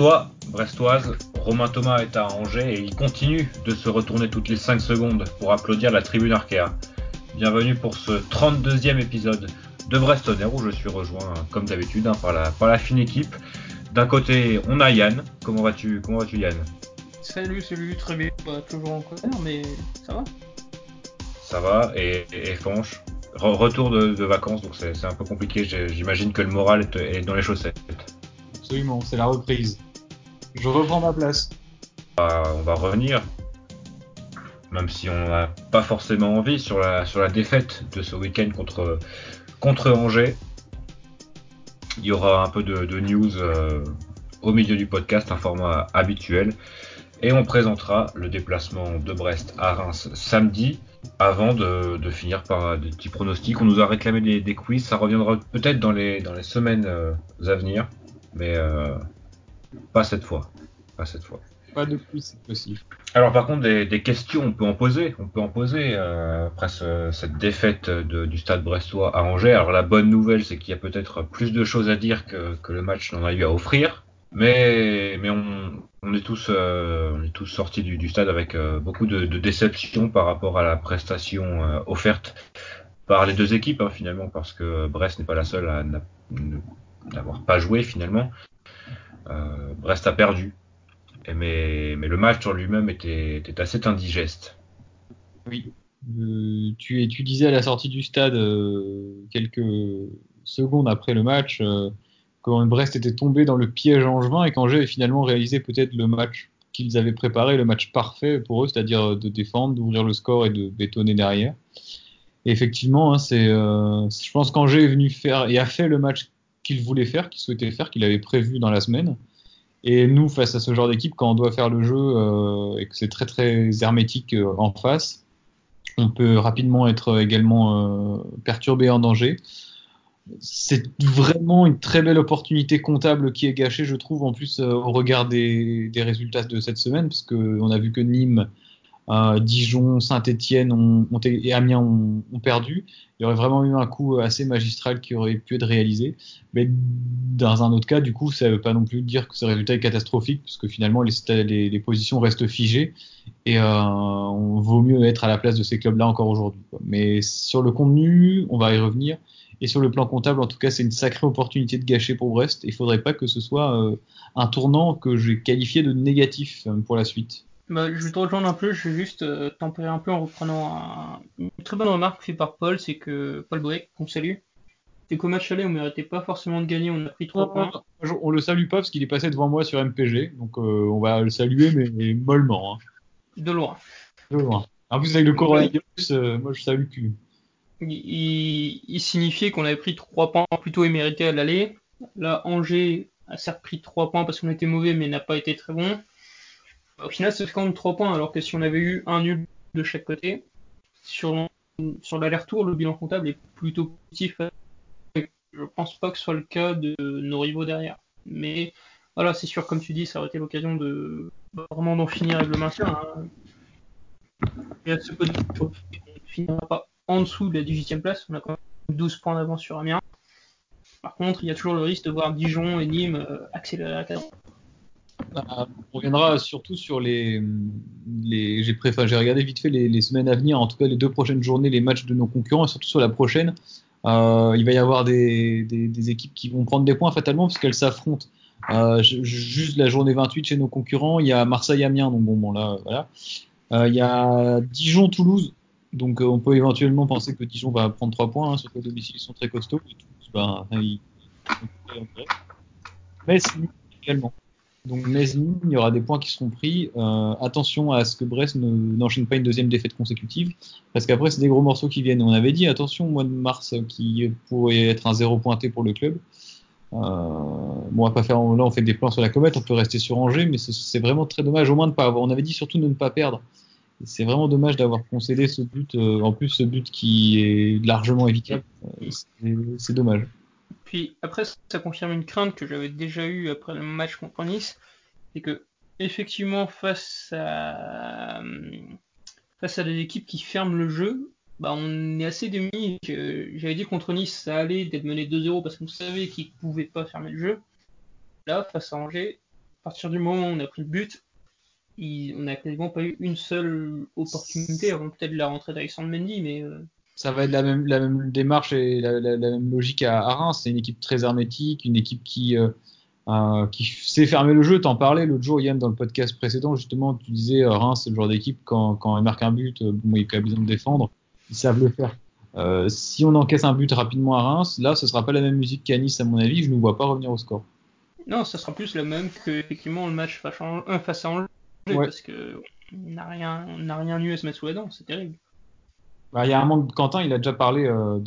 Brestois, Brestoise, Romain Thomas est à Angers et il continue de se retourner toutes les 5 secondes pour applaudir la tribune Arkea. Bienvenue pour ce 32e épisode de Brestonner où je suis rejoint comme d'habitude hein, par, la, par la fine équipe. D'un côté, on a Yann. Comment vas-tu Comment vas-tu Yann? Salut, salut, très bien. Bah, toujours en colère, mais ça va. Ça va et, et, Fanche? Retour de, vacances, donc c'est un peu compliqué. J'imagine que le moral est, est dans les chaussettes. Absolument, c'est la reprise. Je reprends ma place. Bah, on va revenir, même si on n'a pas forcément envie, sur la, défaite de ce week-end contre, Angers. Il y aura un peu de, news euh, au milieu du podcast, un format habituel. Et on présentera le déplacement de Brest à Reims samedi, avant de, finir par des petits pronostics. On nous a réclamé des, quiz, ça reviendra peut-être dans les, dans les semaines euh, à venir mais euh, pas cette fois. Pas cette fois. Pas de plus, c'est possible. Alors par contre, des, questions, on peut en poser. On peut en poser euh, après cette défaite du Stade Brestois à Angers. Alors la bonne nouvelle, c'est qu'il y a peut-être plus de choses à dire que, le match n'en a eu à offrir. Mais, mais on, est tous, euh, on est tous sortis du, stade avec beaucoup de, déception par rapport à la prestation offerte par les deux équipes hein, finalement, parce que Brest n'est pas la seule à d'avoir pas joué finalement. Euh, Brest a perdu. mais, mais le match en lui-même était, était, assez indigeste. Oui. Euh, tu, tu, disais à la sortie du stade, euh, quelques secondes après le match, quand Brest était tombé dans le piège angevin et qu'Angers avait finalement réalisé peut-être le match qu'ils avaient préparé, le match parfait pour eux, c'est-à-dire de défendre, d'ouvrir le score et de bétonner derrière. Et effectivement, hein, c'est, je pense qu'Angers est venu faire et a fait le match qu'il voulait faire, qu'il souhaitait faire, qu'il avait prévu dans la semaine. Et nous, face à ce genre d'équipe, quand on doit faire le jeu euh, et que c'est très très hermétique euh, en face, on peut rapidement être également euh, perturbé en danger. C'est vraiment une très belle opportunité comptable qui est gâchée, je trouve, en plus au regard des, des, résultats de cette semaine, parce qu'on a vu que Nîmes Dijon, Saint-Etienne et Amiens ont, perdu. Il y aurait vraiment eu un coup assez magistral qui aurait pu être réalisé. Mais dans un autre cas, du coup, ça ne veut pas non plus dire que ce résultat est catastrophique, puisque finalement, les, les, positions restent figées. Et euh, on vaut mieux être à la place de ces clubs-là encore aujourd'hui. Mais sur le contenu, on va y revenir. Et sur le plan comptable, en tout cas, c'est une sacrée opportunité de gâcher pour Brest. Il ne faudrait pas que ce soit euh, un tournant que j'ai qualifié de négatif euh, pour la suite. Bah, je vais te rejoindre un peu, je vais juste euh, tempérer un peu en reprenant une très bonne remarque faite par Paul, c'est que Paul Boek, qu'on salue, c'est qu'au match aller, on méritait pas forcément de gagner, on a pris 3 points. On le salue pas parce qu'il est passé devant moi sur MPG, donc euh, on va le saluer, mais, mollement. Hein. De loin. De loin. En plus, avec le coronavirus, euh, moi je salue plus. Il, il signifiait qu'on avait pris 3 points plutôt émérités à l'aller. Là, Angers a certes pris 3 points parce qu'on était mauvais, mais n'a pas été très bon. Au final, c'est quand même 3 points, alors que si on avait eu un nul de chaque côté, sur, l'aller-retour, le bilan comptable est plutôt positif. Je pense pas que ce soit le cas de nos rivaux derrière. Mais voilà, c'est sûr, comme tu dis, ça aurait été l'occasion de vraiment d'en finir avec le maintien. Hein. Ce on ne finira pas en dessous de la 18e place. On a quand même 12 points d'avance sur Amiens. Par contre, il y a toujours le risque de voir Dijon et Nîmes euh, accélérer la cadence. Bah, on reviendra surtout sur les. les j'ai regardé vite fait les, semaines à venir, en tout cas les deux prochaines journées, les matchs de nos concurrents, et surtout sur la prochaine. Euh, il va y avoir des, équipes qui vont prendre des points fatalement parce qu'elles s'affrontent. Euh, juste la journée 28 chez nos concurrents, il y a Marseille-Amiens, donc bon, bon là, voilà. Euh, il y a Dijon-Toulouse, donc on peut éventuellement penser que Dijon va prendre 3 points, hein, sur le domicile ils sont très costauds. Ben, ils... Mais c'est également. Donc Mesny, il y aura des points qui seront pris. Euh, attention à ce que Brest n'enchaîne pas une deuxième défaite consécutive, parce qu'après c'est des gros morceaux qui viennent. On avait dit attention au mois de mars qui pourrait être un zéro pointé pour le club. Euh, bon, on va pas faire. Là, on fait des plans sur la comète, on peut rester sur Angers, mais c'est vraiment très dommage. Au moins de pas avoir. On avait dit surtout de ne pas perdre. C'est vraiment dommage d'avoir concédé ce but. Euh, en plus, ce but qui est largement évitable. c'est dommage. Puis après, ça confirme une crainte que j'avais déjà eue après le match contre Nice, c'est que effectivement face à face à des équipes qui ferment le jeu, bah on est assez démunis. J'avais dit contre Nice, ça allait d'être mené 2-0 parce qu'on savait qu'ils pouvaient pas fermer le jeu. Là, face à Angers, partir du moment où on a pris le but, on n'a quasiment pas eu une seule opportunité avant peut-être la rentrée d'Alexandre Mendy, mais euh, ça va être la même, la même démarche et la, même logique à, Reims. C'est une équipe très hermétique, une équipe qui, euh, euh, qui sait fermer le jeu. T'en parlais l'autre jour, Yann, dans le podcast précédent, justement, tu disais Reims, c'est le genre d'équipe, quand, quand elle marque un but, bon, il a besoin de défendre, ils savent le faire. si on encaisse un but rapidement à Reims, là, ce sera pas la même musique qu'à Nice, à mon avis. Je ne vois pas revenir au score. Non, ça sera plus la même que effectivement le match face à Angers parce que n'a rien, n'a rien eu à se mettre sous la dent, c'est terrible. Bah, il y a un manque. Quentin, il a déjà parlé euh,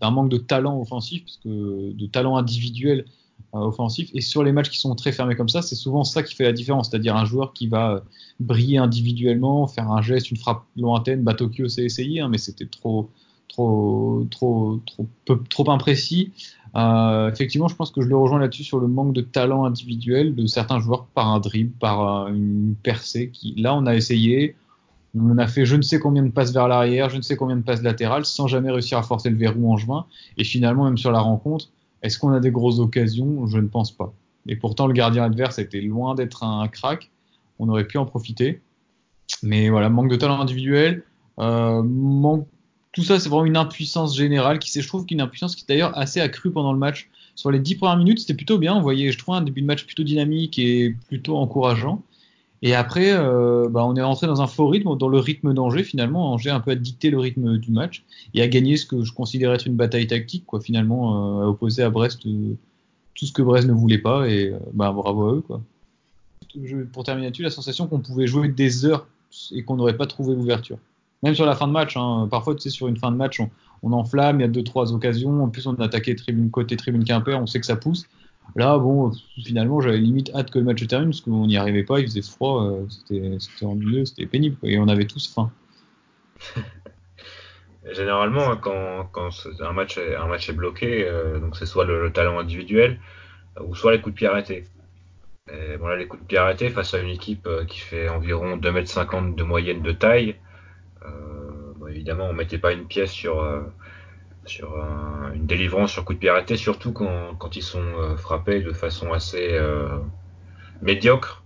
d'un manque de talent offensif, parce que de talent individuel euh, offensif. Et sur les matchs qui sont très fermés comme ça, c'est souvent ça qui fait la différence, c'est-à-dire un joueur qui va euh, briller individuellement, faire un geste, une frappe lointaine. Bah, Tokyo s'est essayé, hein, mais c'était trop, trop, trop, trop, trop imprécis. Euh, effectivement, je pense que je le rejoins là-dessus sur le manque de talent individuel de certains joueurs par un dribble, par une percée. Qui, là, on a essayé, on a fait je ne sais combien de passes vers l'arrière, je ne sais combien de passes latérales, sans jamais réussir à forcer le verrou en juin. Et finalement, même sur la rencontre, est-ce qu'on a des grosses occasions? Je ne pense pas. Et pourtant, le gardien adverse était loin d'être un crack. On aurait pu en profiter. Mais voilà, manque de talent individuel, euh, tout ça, c'est vraiment une impuissance générale qui, je trouve, qu'une impuissance qui d'ailleurs assez accrue pendant le match. Sur les dix premières minutes, c'était plutôt bien. On voyait, je trouve, un début de match plutôt dynamique et plutôt encourageant. Et après, euh, bah, on est rentré dans un faux rythme, dans le rythme d'Angers finalement. Angers a un peu à dicter le rythme du match et a gagné ce que je considérais être une bataille tactique, quoi. Finalement, euh, à opposer à Brest euh, tout ce que Brest ne voulait pas et bah, bravo à eux, quoi. pour terminer là-dessus, la sensation qu'on pouvait jouer des heures et qu'on n'aurait pas trouvé l'ouverture même sur la fin de match, hein, parfois, tu sais, sur une fin de match, on, enflamme, il y a deux, trois occasions. En plus, on a attaqué tribune côté tribune Quimper, on sait que ça pousse. Là, bon, finalement, j'avais limite hâte que le match termine parce qu'on n'y arrivait pas, il faisait froid, euh, c'était ennuyeux, c'était pénible, et on avait tous faim. Généralement, quand, un, match est, bloqué, euh, donc c'est soit le, talent individuel euh, ou soit les coups de pied arrêtés. Et bon, là, les coups de pied arrêtés face à une équipe qui fait environ 2,50 m de moyenne de taille, euh, évidemment, on mettait pas une pièce sur, euh, sur une délivrance sur coup de pied arrêté, surtout quand, quand ils sont euh, frappés de façon assez médiocre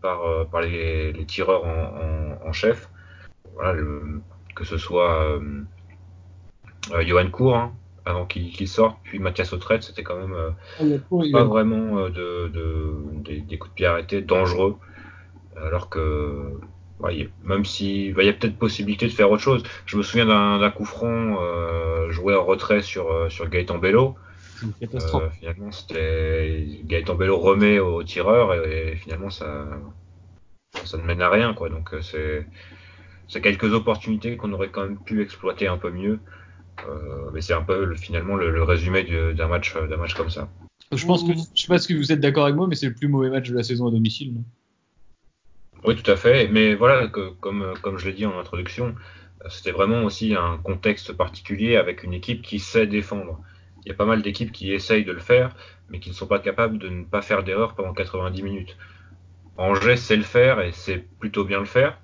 par, par les, les, tireurs en, en, chef. Voilà, que ce soit Johan Cour, hein, avant qu'il sorte, puis Mathias Autrette, c'était quand même ah, pas vraiment de, de, des, des, coups de pied arrêtés dangereux. Alors que même si bah, il y a peut-être possibilité de faire autre chose. Je me souviens d'un coup franc euh, joué en retrait sur, euh, sur Gaëtan Bello. Euh, finalement, c'était Gaëtan Bello remet au, tireur et, finalement ça, ça ne mène à rien. Quoi. Donc c'est c'est quelques opportunités qu'on aurait quand même pu exploiter un peu mieux. mais c'est un peu finalement le, résumé d'un match d'un match comme ça. Je pense que je sais pas si vous êtes d'accord avec moi, mais c'est le plus mauvais match de la saison à domicile. Non? Oui, tout à fait. Mais voilà, que, comme, je l'ai dit en introduction, c'était vraiment aussi un contexte particulier avec une équipe qui sait défendre. Il y a pas mal d'équipes qui essayent de le faire, mais qui ne sont pas capables de ne pas faire d'erreur pendant 90 minutes. Angers sait le faire et sait plutôt bien le faire.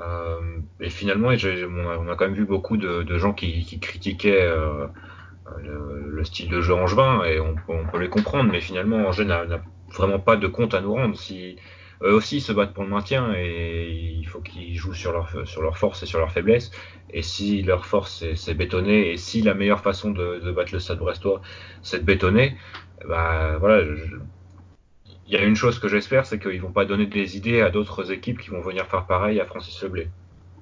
Euh, et finalement, on a quand même vu beaucoup de, gens qui, critiquaient euh, le, style de jeu angevin, et on, on, peut les comprendre, mais finalement, Angers n'a vraiment pas de compte à nous rendre. Si, eux aussi se battent pour le maintien et il faut qu'ils jouent sur leur, sur leur force et sur leur faiblesse. Et si leur force c'est bétonner et si la meilleure façon de, battre le Stade Brestois c'est de bétonner, bah voilà. il y a une chose que j'espère, c'est qu'ils vont pas donner des idées à d'autres équipes qui vont venir faire pareil à Francis Leblé.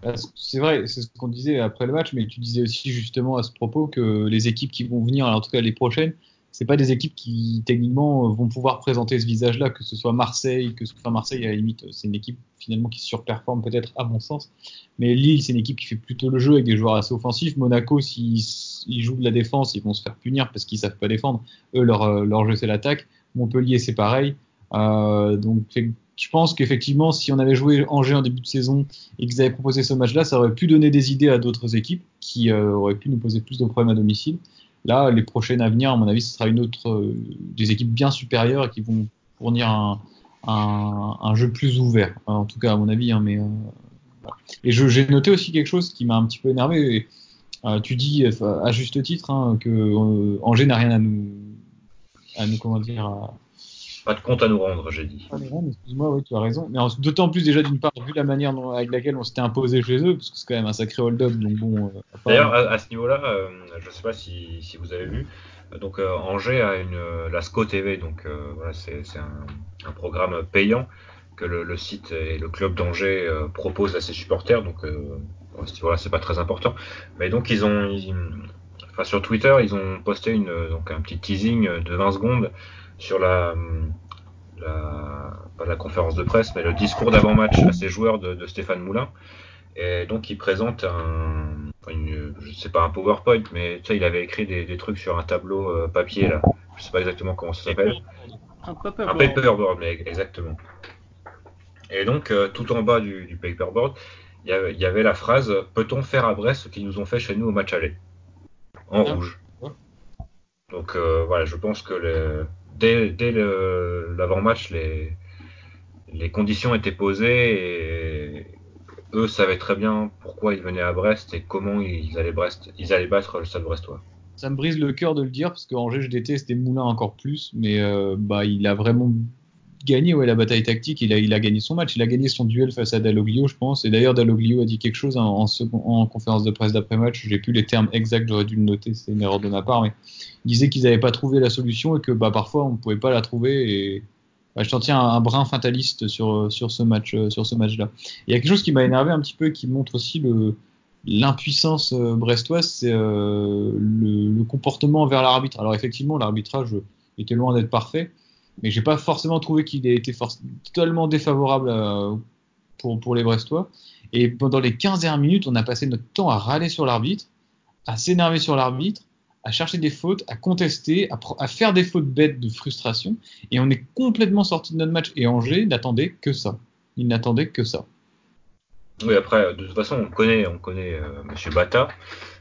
Bah, c'est vrai, c'est ce qu'on disait après le match, mais tu disais aussi justement à ce propos que les équipes qui vont venir, en tout cas les prochaines, c'est pas des équipes qui techniquement vont pouvoir présenter ce visage-là, que ce soit Marseille, que ce soit Marseille à la limite, c'est une équipe finalement qui surperforme peut-être à mon sens. Mais Lille, c'est une équipe qui fait plutôt le jeu avec des joueurs assez offensifs. Monaco, s'ils jouent de la défense, ils vont se faire punir parce qu'ils savent pas défendre. Eux, leur, euh, leur jeu c'est l'attaque. Montpellier, c'est pareil. Euh, donc je pense qu'effectivement, si on avait joué Angers en début de saison et qu'ils avaient proposé ce match-là, ça aurait pu donner des idées à d'autres équipes qui euh, auraient pu nous poser plus de problèmes à domicile. Là, les prochaines à à mon avis, ce sera une autre, euh, des équipes bien supérieures qui vont fournir un, jeu plus ouvert. En tout cas, à mon avis. Hein, euh, Et j'ai noté aussi quelque chose qui m'a un petit peu énervé. Euh, tu dis à juste titre hein, que Angers n'a rien à nous, à nous comment dire, Pas de compte à nous rendre, j'ai dit. Rendre, excuse-moi, oui, tu as raison. Mais d'autant plus déjà d'une part, vu la manière dont- avec laquelle on s'était imposé chez eux, parce que c'est quand même un sacré hold-up, donc bon. euh, D'ailleurs, à, à ce niveau-là, euh, je ne sais pas si, si vous avez vu, donc euh, Angers a une, la SCO TV, donc voilà, c'est un, un programme payant que le, le site et le club d'Angers proposent à ses supporters, donc à ce niveau-là, c'est pas très important. Mais donc ils ont, ils- enfin sur Twitter, ils ont posté une, donc un petit teasing de 20 secondes sur la, la, pas la conférence de presse, mais le discours d'avant-match à ses joueurs de, de Stéphane Moulin. Et donc il présente un, une, je sais pas un PowerPoint, mais tu sais, il avait écrit des, des trucs sur un tableau euh, papier là. Je sais pas exactement comment ça s'appelle. Un paper. Un paperboard, mais exactement. Et donc euh, tout en bas du, du paperboard, il y avait- il y avait la phrase Peut-on faire à Brest ce qu'ils nous ont fait chez nous au match aller? En Ah. rouge. Donc euh, voilà, je pense que le- dès, l'avant-match, les, conditions étaient posées et eux savaient très bien pourquoi ils venaient à Brest et comment ils allaient, Brest, ils allaient battre le stade brestois. Ça me brise le cœur de le dire parce que Angers, je déteste et Moulin encore plus, mais euh, bah, il a vraiment gagné ouais, la bataille tactique. Il a, il a gagné son match. Il a gagné son duel face à Dalloglio, je pense. Et d'ailleurs, Dalloglio a dit quelque chose en conférence de presse d'après-match. J'ai plus les termes exacts, j'aurais dû le noter, c'est une erreur de ma part. Mais il disait qu'ils n'avaient pas trouvé la solution et que bah, parfois on ne pouvait pas la trouver. Et bah, je t'en tiens un, brin fataliste sur, sur ce match, euh, match-là. Il y a quelque chose qui m'a énervé un petit peu et qui montre aussi le, l'impuissance euh, brestoise, c'est euh, le, le comportement envers l'arbitre. Alors effectivement, l'arbitrage était loin d'être parfait, mais j'ai pas forcément trouvé qu'il ait été totalement défavorable à- pour, pour les Brestois. Et pendant les 15 dernières minutes, on a passé notre temps à râler sur l'arbitre, à s'énerver sur l'arbitre, à chercher des fautes, à contester, à, faire des fautes bêtes de frustration, et on est complètement sorti de notre match. Et Angers n'attendait que ça. Il n'attendait que ça. Oui, après, de toute façon, on connaît, on connaît euh, Monsieur Bata.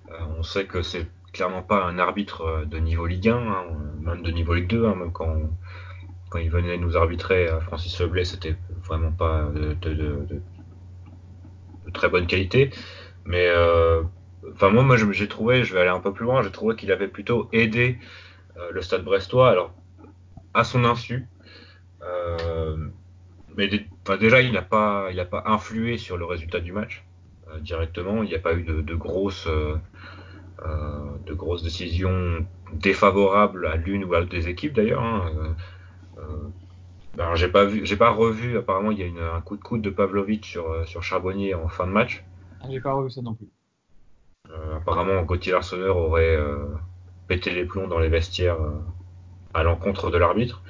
Euh, on sait que c'est clairement pas un arbitre euh, de niveau Ligue 1, hein, même de niveau Ligue 2. hein, même quand, quand il venait nous arbitrer à Francis Leblay, c'était vraiment pas de, très bonne qualité. Mais enfin, moi, moi j'ai trouvé, je vais aller un peu plus loin, j'ai trouvé qu'il avait plutôt aidé euh, le Stade Brestois, alors à son insu. Euh, mais déjà, il n'a pas, il a pas influé sur le résultat du match euh, directement. Il n'y a pas eu de, grosses, de grosses décisions défavorables à l'une ou à l'autre des équipes d'ailleurs. hein. Alors, j'ai pas vu, j'ai pas revu. Apparemment, il y a une- un coup de coude de Pavlovic sur, sur Charbonnier en fin de match. Ah, J'ai pas revu ça non plus. Euh, apparemment, Gauthier Larsonneur aurait euh, pété les plombs dans les vestiaires euh, à l'encontre de l'arbitre.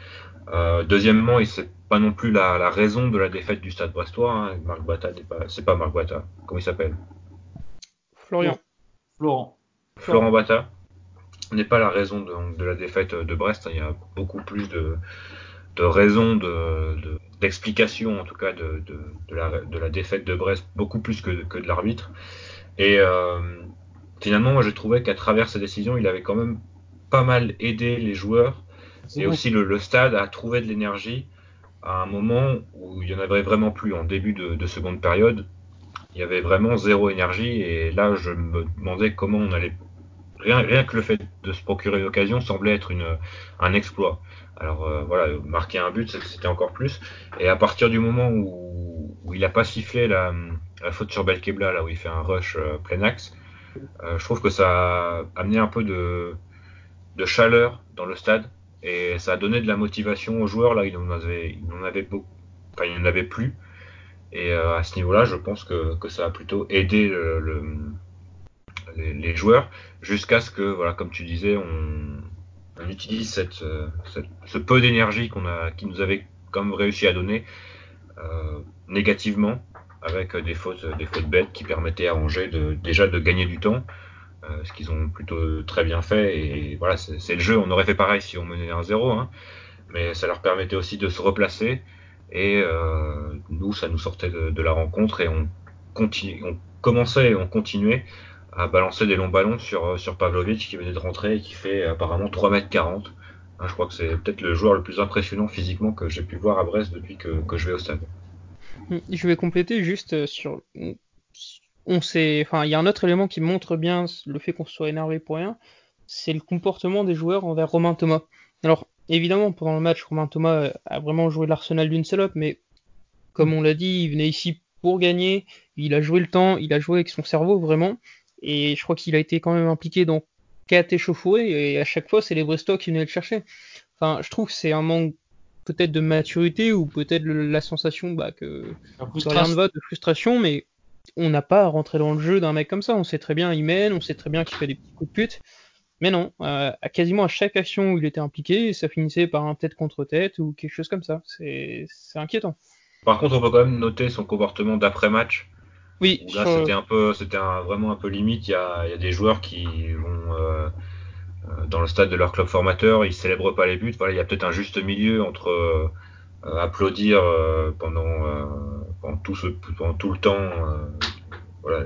Euh, deuxièmement, et c'est pas non plus la, la raison de la défaite du Stade Brestois. Hein. Marc Bata n'est pas, c'est pas Marc Bata. Comment il s'appelle? Florian. Florent. Florent Bata n'est pas la raison de, de la défaite de Brest. Il y a beaucoup plus de, de raisons, de, de- d'explications en tout cas de, de, de la, de la défaite de Brest, beaucoup plus que, que de l'arbitre. Et euh, finalement, moi j'ai trouvé qu'à travers sa décision, il avait quand même pas mal aidé les joueurs et aussi le, le stade à trouver de l'énergie à un moment où il y en avait vraiment plus en début de, de seconde période. Il y avait vraiment zéro énergie et là je me demandais comment on allait. Rien, rien que le fait de se procurer l'occasion semblait être une, un exploit. Alors euh, voilà, marquer un but c'était encore plus. Et à partir du moment où, où il a pas sifflé la, la faute sur Belkebla, là où il fait un rush euh, plein axe, je trouve que ça a amené un peu de, chaleur dans le stade et ça a donné de la motivation aux joueurs. Là, il en avait, il en avait beaucoup, enfin, il en avait plus. Et euh, à ce niveau-là, je pense que, que ça a plutôt aidé le, le- les, joueurs jusqu'à ce que, voilà, comme tu disais, on, utilise euh, cette- ce peu d'énergie qu'on a, qui nous avait même réussi à donner euh, négativement avec des fautes, des fautes bêtes qui permettaient à Angers de, déjà de gagner du temps, euh, ce qu'ils ont plutôt très bien fait. Et voilà, c'est le jeu. On aurait fait pareil si on menait 1-0, hein, mais ça leur permettait aussi de se replacer. Et euh, nous, ça nous sortait de, de la rencontre et on, continue, on commençait et on continuait à balancer des longs ballons sur, sur Pavlovic qui venait de rentrer et qui fait apparemment 3m40. Hein, je crois que c'est peut-être le joueur le plus impressionnant physiquement que j'ai pu voir à Brest depuis que, que je vais au stade. Je vais compléter juste euh, sur. On sait. Il y a un autre élément qui montre bien le fait qu'on soit énervé pour rien. C'est le comportement des joueurs envers Romain Thomas. Alors, évidemment, pendant le match, Romain Thomas a vraiment joué l'arsenal d'une salope, mais comme on l'a dit, il venait ici pour gagner. Il a joué le temps, il a joué avec son cerveau vraiment. Et je crois qu'il a été quand même impliqué dans quatre échauffourées. Et à chaque fois, c'est les Brestois qui venaient le chercher. Enfin, je trouve que c'est un manque peut-être de maturité ou peut-être la sensation bah, que, rien ne va, de frustration, mais on n'a pas à rentrer dans le jeu d'un mec comme ça. On sait très bien, il mène, on sait très bien qu'il fait des petits coups de pute. Mais non, euh, à quasiment à chaque action où il était impliqué, ça finissait par un tête contre tête ou quelque chose comme ça. C'est inquiétant. Par contre, on peut quand même noter son comportement d'après-match. Oui. Là, c'était un peu, c'était vraiment un peu limite. Il y a, il y a des joueurs qui vont euh, dans le stade de leur club formateur, ils célèbrent pas les buts. Voilà, il y a peut-être un juste milieu entre euh, applaudir pendant, pendant, tout le temps, voilà,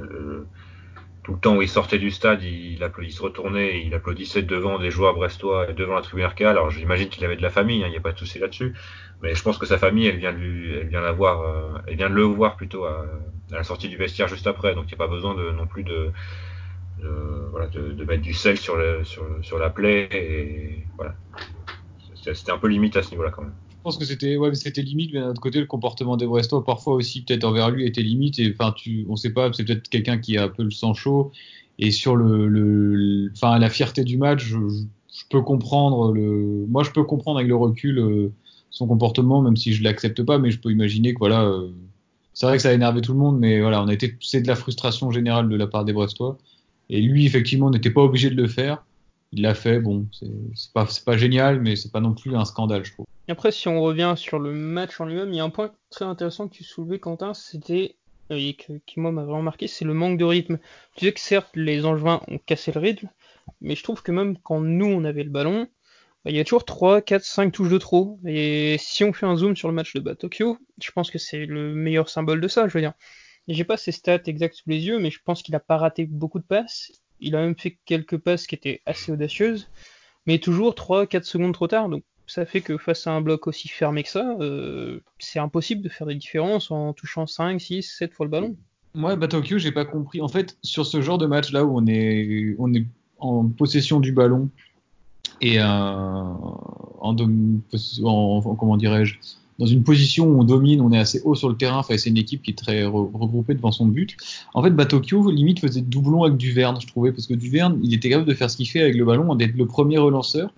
tout le temps où il sortait du stade, il, il se retournait et il applaudissait devant des joueurs brestois et devant la tribune RK. Alors j'imagine qu'il avait de la famille, hein, il n'y a pas de souci là-dessus. Mais je pense que sa famille, elle vient, lui, euh, le voir plutôt à, la sortie du vestiaire juste après. Donc il n'y a pas besoin de, non plus de, de, voilà, de, mettre du sel sur, le, sur, la plaie. Et voilà. C'était un peu limite à ce niveau-là quand même. Je pense que c'était ouais, c'était limite, mais d'un autre côté, le comportement des Brestois, parfois aussi, peut-être envers lui, était limite. Et enfin, tu, sait pas, c'est peut-être quelqu'un qui a un peu le sang chaud. Et sur le, le, enfin, la fierté du match, je, peux comprendre le, moi, je peux comprendre avec le recul euh, son comportement, même si je l'accepte pas, mais je peux imaginer que voilà, euh, c'est vrai que ça a énervé tout le monde, mais voilà, c'est de la frustration générale de la part des Brestois. Et lui, effectivement, n'était pas obligé de le faire. Il l'a fait, bon, c'est pas, génial, mais c'est pas non plus un scandale, je trouve. Après, si on revient sur le match en lui-même, il y a un point très intéressant que tu soulevais, Quentin, c'était, euh, et qui moi m'a vraiment marqué, c'est le manque de rythme. Tu sais que certes, les Angevins ont cassé le rythme, mais je trouve que même quand nous, on avait le ballon, bah, il y a toujours 3, 4, 5 touches de trop. Et si on fait un zoom sur le match de Bas Tokyo, je pense que c'est le meilleur symbole de ça, je veux dire. J'ai pas ses stats exactes sous les yeux, mais je pense qu'il a pas raté beaucoup de passes. Il a même fait quelques passes qui étaient assez audacieuses, mais toujours 3-4 secondes trop tard. Donc ça fait que face à un bloc aussi fermé que ça, euh, c'est impossible de faire des différences en touchant 5, 6, 7 fois le ballon. Moi, bah, Tokyo, j'ai pas compris. En fait, sur ce genre de match là où on est, on est en possession du ballon et euh, en, en, comment dirais-je, dans une position où on domine, on est assez haut sur le terrain face à une équipe qui est très regroupée devant son but. En fait, Batokyo limite faisait doublon avec Duverne, je trouvais, parce que Duverne, il était capable de faire ce qu'il fait avec le ballon, d'être le premier relanceur.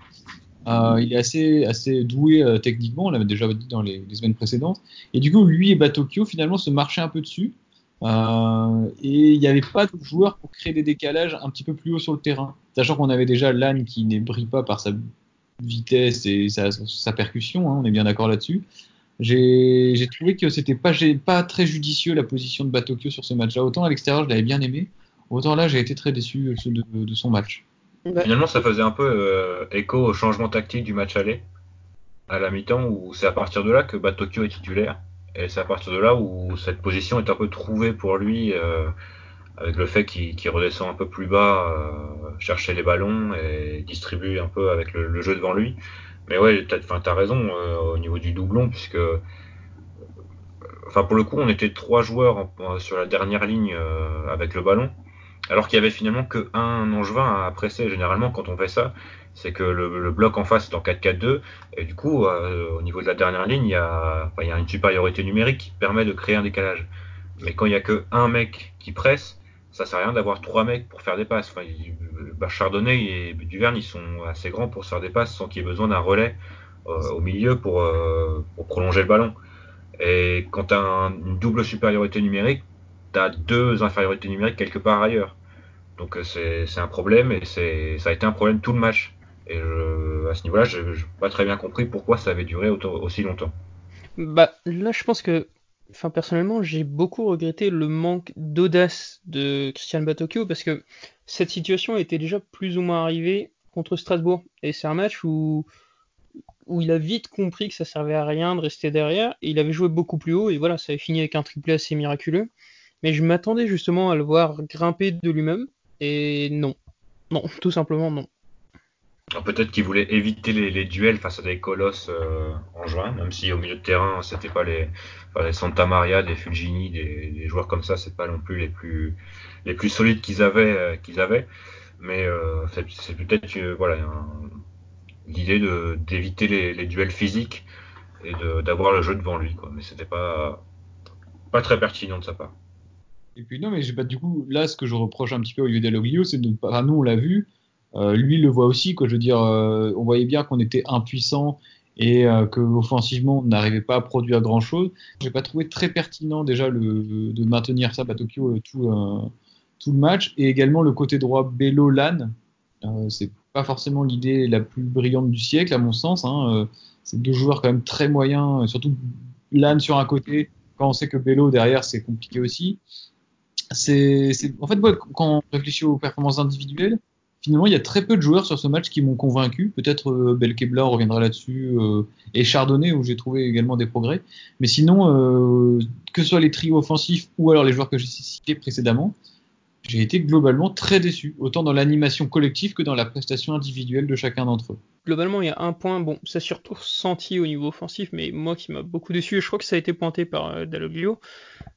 Euh, il est assez, assez doué euh, techniquement, on l'avait déjà dit dans les, semaines précédentes. Et du coup, lui et Batokyo, finalement, se marchaient un peu dessus. Euh, et il n'y avait pas de joueur pour créer des décalages un petit peu plus haut sur le terrain. Sachant qu'on avait déjà Lannes qui ne brille pas par sa vitesse et sa, sa percussion, hein, on est bien d'accord là-dessus. J'ai trouvé que c'était pas, pas très judicieux la position de Batokyo sur ce match-là. Autant à l'extérieur, je l'avais bien aimé, autant là, j'ai été très déçu de, de son match. Finalement, ça faisait un peu euh, écho au changement tactique du match aller à la mi-temps, où c'est à partir de là que Batokyo est titulaire. Et c'est à partir de là où cette position est un peu trouvée pour lui, euh, avec le fait qu'il redescend un peu plus bas, euh, chercher les ballons et distribue un peu avec le, le jeu devant lui. Mais ouais, t'as as raison euh, au niveau du doublon, puisque enfin pour le coup, on était trois joueurs sur la dernière ligne euh, avec le ballon. Alors qu'il y avait finalement que un Angevin à presser. Généralement, quand on fait ça, c'est que le, bloc en face est en 4-4-2, et du coup, euh, au niveau de la dernière ligne, il y, a, une supériorité numérique qui permet de créer un décalage. Mais quand il y a que un mec qui presse, ça sert à rien d'avoir trois mecs pour faire des passes. Enfin, Chardonnay et Duverne, ils sont assez grands pour faire des passes sans qu'il y ait besoin d'un relais euh, au milieu pour, euh, pour, prolonger le ballon. Et quand tu as une double supériorité numérique, tu as deux infériorités numériques quelque part ailleurs. Donc euh, c'est un problème et ça a été un problème tout le match. Et à ce niveau-là, je n'ai pas très bien compris pourquoi ça avait duré aussi longtemps. Bah là, je pense que enfin personnellement, j'ai beaucoup regretté le manque d'audace de Christian Batocchio parce que cette situation était déjà plus ou moins arrivée contre Strasbourg et c'est un match où il a vite compris que ça servait à rien de rester derrière il avait joué beaucoup plus haut et voilà, ça avait fini avec un triplé assez miraculeux. Mais je m'attendais justement à le voir grimper de lui-même et non. Non, tout simplement non. Peut-être qu'il voulait éviter les, duels face à des colosses euh, en juin, même si au milieu de terrain, c'était pas les, Santa Maria, des Fulgini, des, joueurs comme ça, c'est pas non plus les plus les plus solides qu'ils avaient euh, qu'ils. Mais euh, c'est peut-être voilà l'idée de d'éviter les, duels physiques et d'avoir le jeu devant lui. Mais c'était pas, pas très pertinent de sa part. Et puis non, mais pas du coup, là, ce que je reproche un petit peu au Dalloglio, c'est de pas. nous, on l'a vu. Euh, lui, le voit aussi. Quoi. Je veux dire, euh, on voyait bien qu'on était impuissant et euh, que offensivement, on n'arrivait pas à produire grand chose. J'ai pas trouvé très pertinent déjà le, de maintenir ça à Tokyo tout, tout le match. Et également le côté droit Bello-Lan. c'est pas forcément l'idée la plus brillante du siècle, à mon sens. Hein. c'est deux joueurs quand même très moyens, surtout Lan sur un côté. Quand on sait que Bello derrière, c'est compliqué aussi c'est, en fait, quand on réfléchit aux performances individuelles, finalement, il y a très peu de joueurs sur ce match qui m'ont convaincu. Peut-être euh, Belkebla, reviendra là-dessus, euh, et Chardonnay, où j'ai trouvé également des progrès. Mais sinon, euh, que ce soit les trios offensifs ou alors les joueurs que j'ai cités précédemment, j'ai été globalement très déçu, autant dans l'animation collective que dans la prestation individuelle de chacun d'entre eux. Globalement, il y a un point, bon, ça surtout ressenti au niveau offensif, mais moi qui m'a beaucoup déçu, et je crois que ça a été pointé par euh, Dalloglio,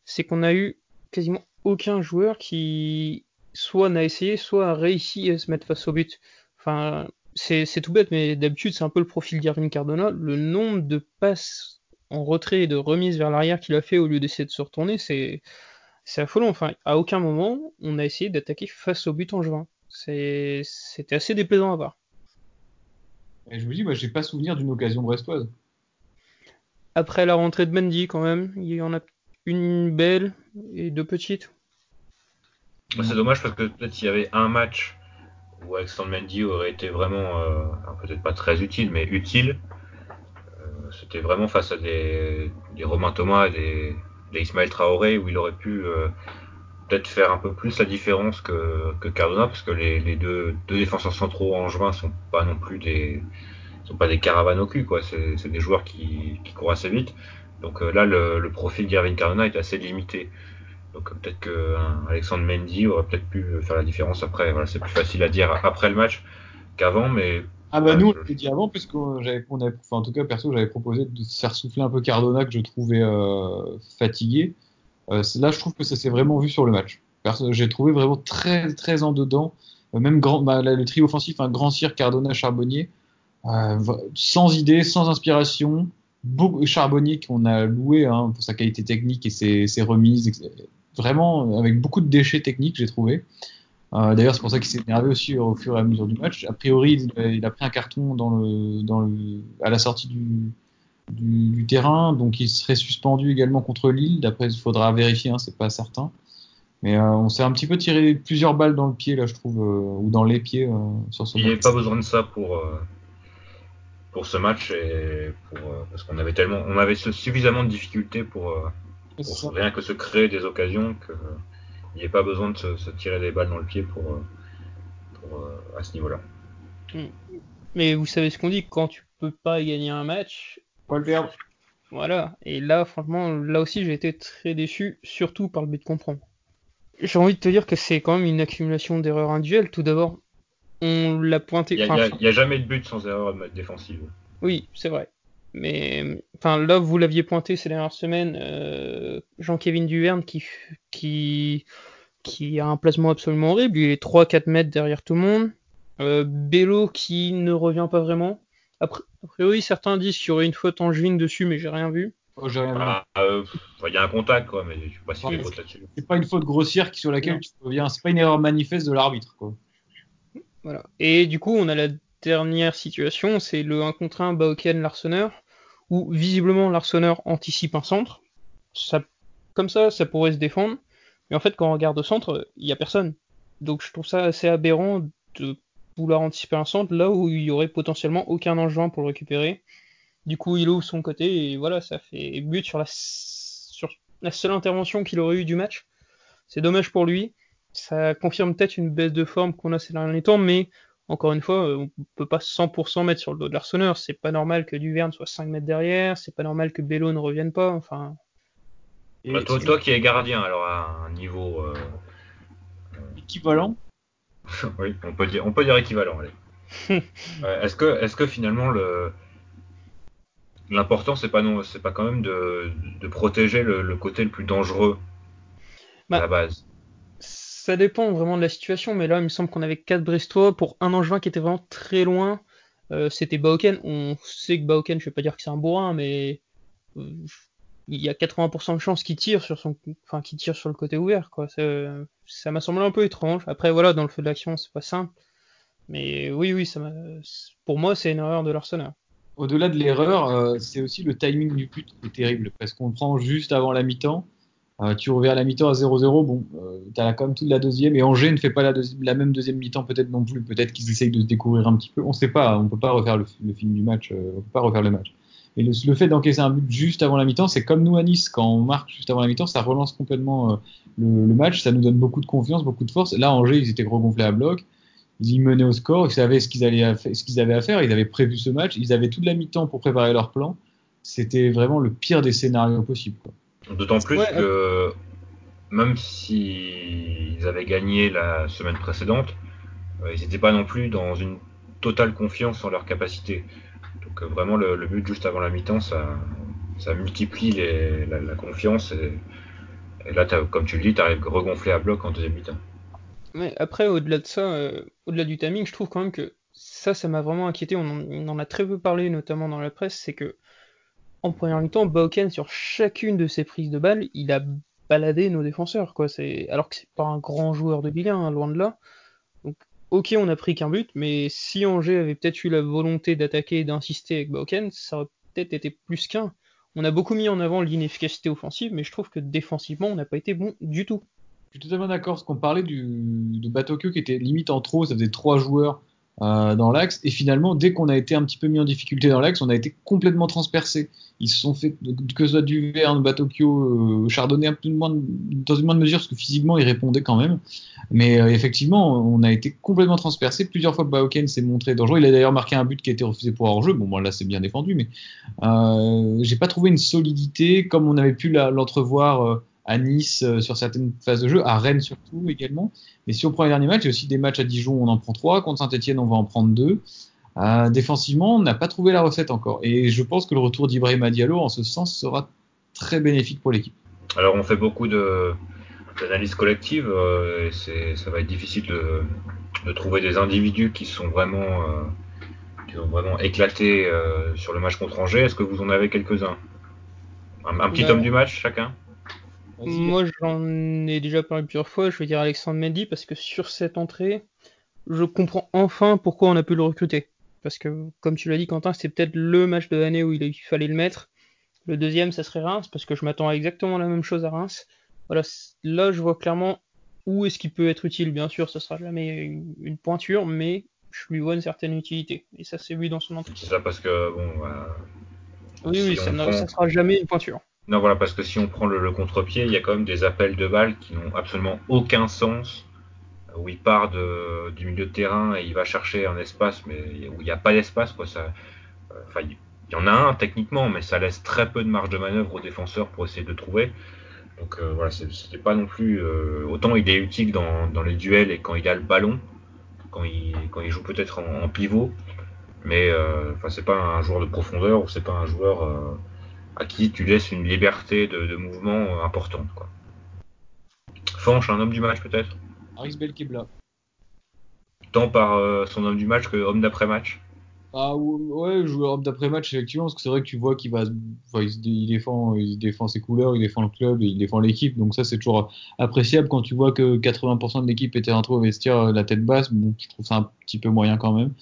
c'est qu'on a eu quasiment aucun joueur qui soit n'a essayé, soit a réussi à se mettre face au but. Enfin, c'est tout bête, mais d'habitude, c'est un peu le profil d'Irving Cardona. Le nombre de passes en retrait et de remise vers l'arrière qu'il a fait au lieu d'essayer de se retourner, c'est affolant. Enfin, à aucun moment, on a essayé d'attaquer face au but en juin. C'était assez déplaisant à voir. Et je vous dis, moi, j'ai pas souvenir d'une occasion brestoise. Après la rentrée de Mendy, quand même, il y en a une belle et deux petites. C'est dommage parce que peut-être s'il y avait un match où Alexandre Mendy aurait été vraiment, euh, peut-être pas très utile, mais utile, euh, c'était vraiment face à des, Romain Thomas et des, Ismaël Traoré où il aurait pu euh, peut-être faire un peu plus la différence que, Cardona parce que les, deux, défenseurs centraux en juin sont pas non plus des sont pas des caravanes au cul quoi c'est des joueurs qui, qui courent assez vite donc là, le, profil d'Irving Cardona est assez limité. Donc euh, peut-être que Alexandre Mendy aurait peut-être pu faire la différence après. Voilà, c'est plus facile à dire après le match qu'avant, mais. Ah bah nous, on l'a dit avant, puisque j'avais, on avait, enfin, en tout cas perso, j'avais proposé de faire souffler un peu Cardona que je trouvais euh, fatigué. là, je trouve que ça s'est vraiment vu sur le match. J'ai trouvé vraiment très très en dedans. même grand, bah, le trio offensif, un grand cire Cardona, Charbonnier, sans idée, sans inspiration beaucoup, Charbonnier qu'on a loué hein, pour sa qualité technique et ses, remises, vraiment avec beaucoup de déchets techniques, j'ai trouvé. Euh, d'ailleurs, c'est pour ça qu'il s'est énervé aussi au fur et à mesure du match. A priori, il a, pris un carton dans le, dans le, à la sortie du, du, terrain, donc il serait suspendu également contre Lille. D'après, il faudra vérifier, hein, c'est pas certain. Mais euh, on s'est un petit peu tiré plusieurs balles dans le pied, là, je trouve, euh, ou dans les pieds sur ce Il n'y avait pas besoin de ça pour, pour ce match et pour, parce qu'on avait tellement, on avait suffisamment de difficultés pour, rien que se créer des occasions qu'il n'y ait pas besoin de se, tirer des balles dans le pied pour, euh, à ce niveau-là. Hmm. Mais vous savez ce qu'on dit, quand tu peux pas gagner un match, pas le perdre. Voilà. Et là, franchement, là aussi, j'ai été très déçu, surtout par le but de comprendre. J'ai envie de te dire que c'est quand même une accumulation d'erreurs individuelles. Tout d'abord, on l'a pointé. Il n'y a, jamais de but sans erreur défensive. Oui, c'est vrai. Mais enfin là, vous l'aviez pointé ces dernières semaines, euh, Jean-Kévin Duverne qui, qui, qui a un placement absolument horrible. Il est 3-4 mètres derrière tout le monde. Euh, Bello qui ne revient pas vraiment. a priori, certains disent qu'il y aurait une faute en juin dessus, mais j'ai rien vu. Oh, rien ah, euh, il y a un contact, quoi, mais je sais pas si une faute là-dessus. C'est pas une faute grossière sur laquelle tu reviens. C'est pas une erreur manifeste de l'arbitre, quoi. Voilà. Et du coup, on a la dernière situation, c'est le 1 contre 1 Baoken Larsonneur, où visiblement Larsonneur anticipe un centre. Comme ça, ça pourrait se défendre. Mais en fait, quand on regarde au centre, il n'y a personne. Donc je trouve ça assez aberrant de vouloir anticiper un centre là où il y aurait potentiellement aucun enjeu pour le récupérer. Du coup, il ouvre son côté et voilà, ça fait but sur la, sur la seule intervention qu'il aurait eu du match. C'est dommage pour lui ça confirme peut-être une baisse de forme qu'on a ces derniers temps, mais encore une fois, on peut pas 100% mettre sur le dos de l'Arseneur. C'est pas normal que Duverne soit 5 mètres derrière, c'est pas normal que Bello ne revienne pas. Enfin. Bah, toi, qui es gardien, alors à un niveau euh, équivalent. oui, on peut dire, on peut dire équivalent. est-ce que, est-ce que finalement le l'important c'est pas non, c'est pas quand même de, de protéger le, côté le plus dangereux à la bah, base? Ça dépend vraiment de la situation, mais là, il me semble qu'on avait 4 Brestois pour un Angevin qui était vraiment très loin. euh, c'était Baoken. On sait que Baoken, je vais pas dire que c'est un bourrin, mais euh, il y a 80% de chances qu'il tire sur son, enfin, qu'il tire sur le côté ouvert, quoi. Ça m'a semblé un peu étrange. Après, voilà, dans le feu de l'action, c'est pas simple. Mais oui, oui, ça pour moi, c'est une erreur de l'Arsenal. Au-delà de l'erreur, euh, c'est aussi le timing du but qui est terrible parce qu'on prend juste avant la mi-temps. Tu reviens à la mi-temps à 0-0, bon, euh, tu as quand même toute la deuxième, et Angers ne fait pas la, même deuxième mi-temps peut-être non plus, peut-être qu'ils essayent de se découvrir un petit peu, on sait pas, on peut pas refaire le, film du match, euh, on peut pas refaire le match. Et le, fait d'encaisser un but juste avant la mi-temps, c'est comme nous à Nice, quand on marque juste avant la mi-temps, ça relance complètement euh, le, match, ça nous donne beaucoup de confiance, beaucoup de force. Là, Angers, ils étaient regonflés à bloc, ils menaient au score, ils savaient ce qu'ils allaient ce qu'ils avaient à faire, ils avaient prévu ce match, ils avaient toute la mi-temps pour préparer leur plan. C'était vraiment le pire des scénarios possibles. D'autant plus que même s'ils avaient gagné la semaine précédente, euh, ils n'étaient pas non plus dans une totale confiance en leur capacité. Donc euh, vraiment le, but juste avant la mi-temps, ça, ça multiplie la, confiance et, là, comme tu le dis, tu arrives regonflé à bloc en deuxième mi-temps. Mais après, au-delà de ça, euh, au-delà du timing, je trouve quand même que ça, ça m'a vraiment inquiété. On en, a très peu parlé, notamment dans la presse, c'est que en première mi-temps, Bauken, sur chacune de ses prises de balles, il a balader nos défenseurs, alors que c'est pas un grand joueur de Ligue 1, hein, loin de là. Donc, ok, on a pris qu'un but, mais si Angers avait peut-être eu la volonté d'attaquer et d'insister avec Bauken, ça aurait peut-être été plus qu'un. On a beaucoup mis en avant l'inefficacité offensive, mais je trouve que défensivement, on n'a pas été bon du tout. Je suis totalement d'accord. Ce qu'on parlait de Batokyo qui était limite en trop, ça faisait trois joueurs euh, dans l'axe. Et finalement, dès qu'on a été un petit peu mis en difficulté dans l'axe, on a été complètement transpercé. Ils se sont fait, que ce soit Duverne, Batokyo, euh, Chardonnay, un peu moins dans une moindre mesure, parce que physiquement, ils répondaient quand même. Mais euh, effectivement, on a été complètement transpercé. Plusieurs fois, Baoken s'est montré dangereux. Il a d'ailleurs marqué un but qui a été refusé pour hors-jeu. Bon, moi, là, c'est bien défendu, mais euh, j'ai pas trouvé une solidité comme on avait pu l'entrevoir. À Nice euh, sur certaines phases de jeu, à Rennes surtout également. Mais si on prend les derniers matchs, il y a aussi des matchs à Dijon, on en prend trois. Contre Saint-Etienne, on va en prendre deux. Euh, défensivement, on n'a pas trouvé la recette encore. Et je pense que le retour d'Ibrahim Diallo, en ce sens, sera très bénéfique pour l'équipe. Alors, on fait beaucoup d'analyses collectives euh, et ça va être difficile de, de, trouver des individus qui sont vraiment, euh, qui ont vraiment éclaté euh, sur le match contre Angers. Est-ce que vous en avez quelques-uns? Un, un, petit homme du match chacun? Moi, j'en ai déjà parlé plusieurs fois. Je vais dire Alexandre Mendy parce que sur cette entrée, je comprends enfin pourquoi on a pu le recruter. Parce que, comme tu l'as dit, Quentin, c'est peut-être le match de l'année où il fallait le mettre. Le deuxième, ça serait Reims, parce que je m'attends à exactement la même chose à Reims. Voilà, là, je vois clairement où est-ce qu'il peut être utile. Bien sûr, ce sera jamais une, pointure, mais je lui vois une certaine utilité. Et ça, c'est vu dans son entrée. C'est ça, parce que, bon. Oui, oui, ça ne sera jamais une pointure. Non, voilà, parce que si on prend le, contre-pied, il y a quand même des appels de balles qui n'ont absolument aucun sens, où il part du milieu de terrain et il va chercher un espace, mais où il n'y a pas d'espace, quoi. Ça, euh, enfin, il y en a un techniquement, mais ça laisse très peu de marge de manœuvre aux défenseurs pour essayer de trouver. Donc euh, voilà, c'était pas non plus. Euh, autant il est utile dans, les duels et quand il a le ballon, quand il, quand il joue peut-être en, pivot, mais enfin c'est pas un joueur de profondeur ou c'est pas un joueur à qui tu laisses une liberté de, mouvement importante. Quoi. Fanche, un homme du match peut-être? Aris Belkebla. Tant par euh, son homme du match que homme d'après-match ah ouais, joueur homme d'après-match effectivement, parce que c'est vrai que tu vois qu'il va, il, défend, il défend ses couleurs, il défend le club et il défend l'équipe, donc ça c'est toujours appréciable quand tu vois que 80% de l'équipe était rentrée au vestiaire euh, la tête basse. Bon, je trouve ça un petit peu moyen quand même,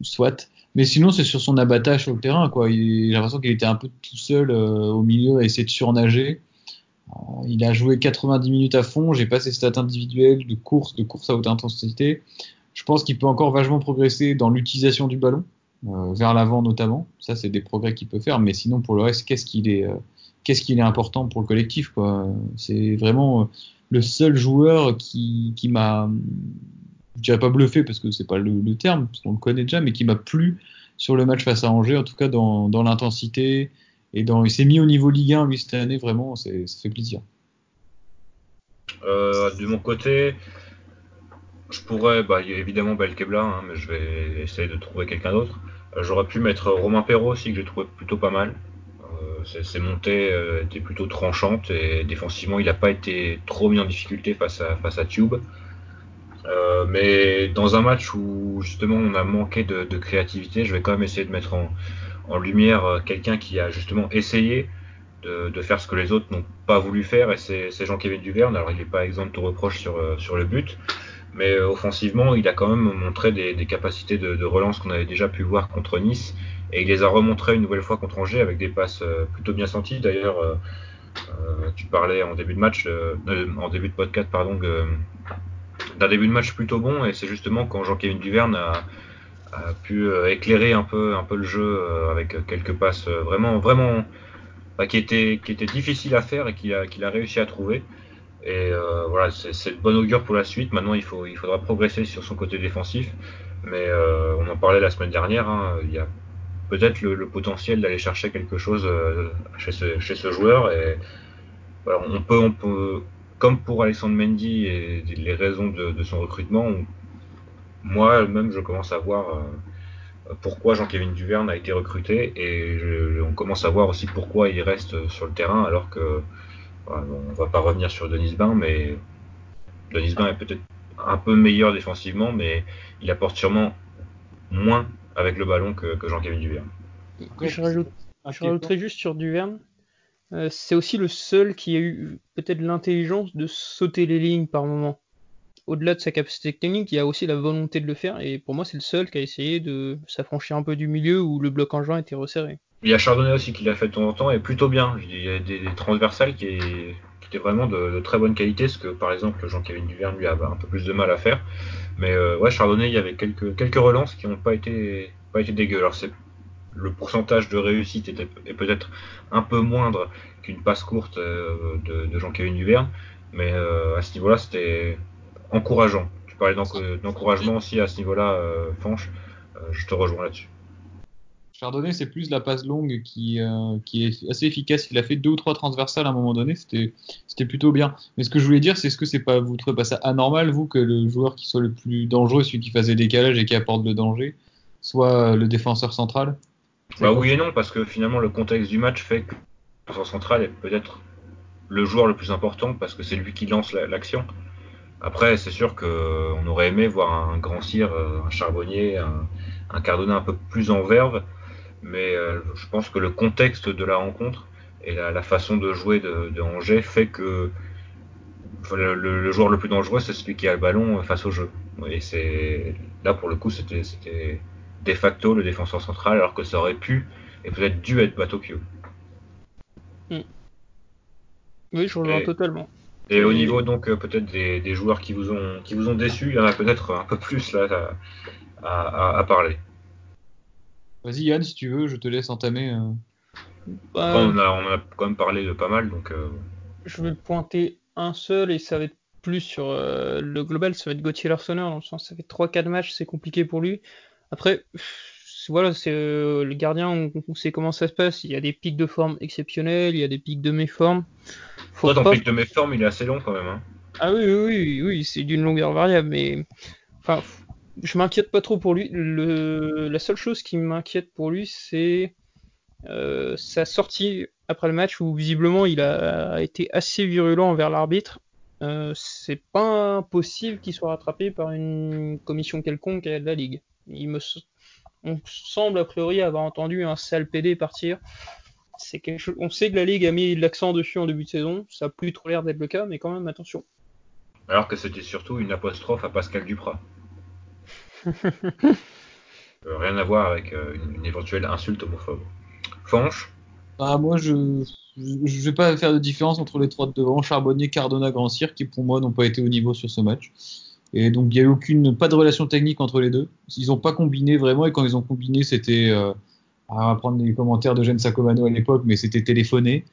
soit. Mais sinon, c'est sur son abattage sur le terrain. Quoi. J'ai l'impression qu'il était un peu tout seul euh, au milieu à essayer de surnager. Euh, il a joué 90 minutes à fond. J'ai pas ses stats individuelles de course, de course à haute intensité. Je pense qu'il peut encore vachement progresser dans l'utilisation du ballon, euh, vers l'avant notamment. Ça, c'est des progrès qu'il peut faire. Mais sinon, pour le reste, qu'est-ce qu'il est, qu'est-ce qu'il est important pour le collectif quoi? C'est vraiment le seul joueur qui, qui m'a je dirais pas bluffé parce que c'est pas le, terme, parce qu'on le connaît déjà, mais qui m'a plu sur le match face à Angers, en tout cas dans, dans l'intensité et dans, il s'est mis au niveau Ligue 1 lui cette année, vraiment, ça fait plaisir. Euh, de mon côté, je pourrais, bah, évidemment Belkebla, hein, mais je vais essayer de trouver quelqu'un d'autre. Euh, j'aurais pu mettre Romain Perrault aussi, que j'ai trouvé plutôt pas mal. Euh, ses montées étaient plutôt tranchantes et défensivement, il n'a pas été trop mis en difficulté face à, face à Tube Euh, mais dans un match où justement on a manqué de, créativité, je vais quand même essayer de mettre en, lumière euh, quelqu'un qui a justement essayé de, faire ce que les autres n'ont pas voulu faire, et c'est Jean-Kévin Duverne. Alors il n'est pas exempt de tout reproche sur, euh, le but, mais offensivement il a quand même montré des, capacités de, relance qu'on avait déjà pu voir contre Nice, et il les a remontrées une nouvelle fois contre Angers avec des passes plutôt bien senties. D'ailleurs, tu parlais en début de match, en début de podcast, pardon, d'un début de match plutôt bon et c'est justement quand Jean-Kévin Duverne a, pu euh, éclairer un peu, un peu le jeu euh, avec quelques passes euh, vraiment, vraiment bah, qui étaient, qui étaient difficiles à faire et qu'il a, qu'il a réussi à trouver. Et voilà, c'est de bonne augure pour la suite. Maintenant, il, faut, il faudra progresser sur son côté défensif. Mais on en parlait la semaine dernière. Hein, il y a peut-être le, potentiel d'aller chercher quelque chose chez, ce, chez ce joueur. Et voilà, on peut comme pour Alexandre Mendy et les raisons de, son recrutement, moi-même je commence à voir euh, pourquoi Jean-Kévin Duverne a été recruté et on commence à voir aussi pourquoi il reste sur le terrain alors que on va pas revenir sur Denis Bain, mais Denis Bain est peut-être un peu meilleur défensivement, mais il apporte sûrement moins avec le ballon que, Jean-Kévin Duverne. Je, rajoute, je rajouterais juste sur Duverne, euh, c'est aussi le seul qui a eu peut-être l'intelligence de sauter les lignes par moment. Au-delà de sa capacité technique, il y a aussi la volonté de le faire, et pour moi, c'est le seul qui a essayé de s'affranchir un peu du milieu où le bloc en juin était resserré. Il y a Chardonnay aussi qui l'a fait de temps en temps, et plutôt bien. Il y a des, transversales qui, étaient vraiment de, très bonne qualité, ce que par exemple Jean-Kévin Duverne lui a un peu plus de mal à faire. Mais euh, ouais, Chardonnay, il y avait quelques, quelques relances qui n'ont pas été, pas été le pourcentage de réussite est, peut-être un peu moindre qu'une passe courte euh, de, Jean-Kévin Duverne, mais euh, à ce niveau-là, c'était encourageant. Tu parlais d'encouragement aussi à ce niveau-là, euh, Fanche, je te rejoins là-dessus. Chardonnay, c'est plus la passe longue qui, qui est assez efficace. Il a fait deux ou trois transversales à un moment donné, c'était plutôt bien. Mais ce que je voulais dire, c'est ce que c'est pas, vous trouvez pas ça anormal, vous, que le joueur qui soit le plus dangereux, celui qui fasse des décalages et qui apporte le danger, soit le défenseur central? Bah oui et non, parce que finalement le contexte du match fait que le défenseur central est peut-être le joueur le plus important parce que c'est lui qui lance l'action. Après, c'est sûr qu'on aurait aimé voir un grand cire, un charbonnier, un, un Cardona un peu plus en verve, mais euh, je pense que le contexte de la rencontre et la, la façon de jouer de, de, Angers fait que le joueur le plus dangereux, c'est celui qui a le ballon face au jeu. Et c'est là pour le coup, c'était de facto le défenseur central, alors que ça aurait pu et peut-être dû être Batokyo. Mm. Oui, je rejoins totalement. Et, au niveau donc euh, peut-être des, des, joueurs qui vous ont qui vous ont déçu, il y en a peut-être un peu plus là à, à, à parler. Vas-y Yann, si tu veux, je te laisse entamer. Euh... Bah, on, a, on, a, quand même parlé de pas mal, donc. Euh... Je vais pointer un seul et ça va être plus sur euh, le global, ça va être Gauthier Larsonneur, dans le sens ça fait 3-4 matchs, c'est compliqué pour lui. Après, voilà, c'est euh, le gardien, on, on, sait comment ça se passe. Il y a des pics de forme exceptionnels, il y a des pics de méforme. Toi, ton pic de méforme, il est assez long quand même. Hein. Ah oui, oui, oui, oui c'est d'une longueur variable, mais enfin, je m'inquiète pas trop pour lui. Le, la seule chose qui m'inquiète pour lui, c'est euh, sa sortie après le match où visiblement il a été assez virulent envers l'arbitre. Euh, c'est pas impossible qu'il soit rattrapé par une commission quelconque de la ligue. Il me, on semble a priori avoir entendu un sale PD partir. C'est quelque chose, on sait que la ligue a mis l'accent dessus en début de saison. Ça a plus trop l'air d'être le cas, mais quand même attention. Alors que c'était surtout une apostrophe à Pascal Duprat. euh, rien à voir avec euh, une, une, éventuelle insulte homophobe. Fanche? Ah, Moi, je ne vais pas faire de différence entre les trois de devant, Charbonnier, Cardona, Grand Cyr, qui pour moi n'ont pas été au niveau sur ce match. Et donc il n'y a eu aucune, pas de relation technique entre les deux. Ils n'ont pas combiné vraiment, et quand ils ont combiné, c'était, euh, va prendre les commentaires de Jeanne Sacomano à l'époque, mais c'était téléphoné.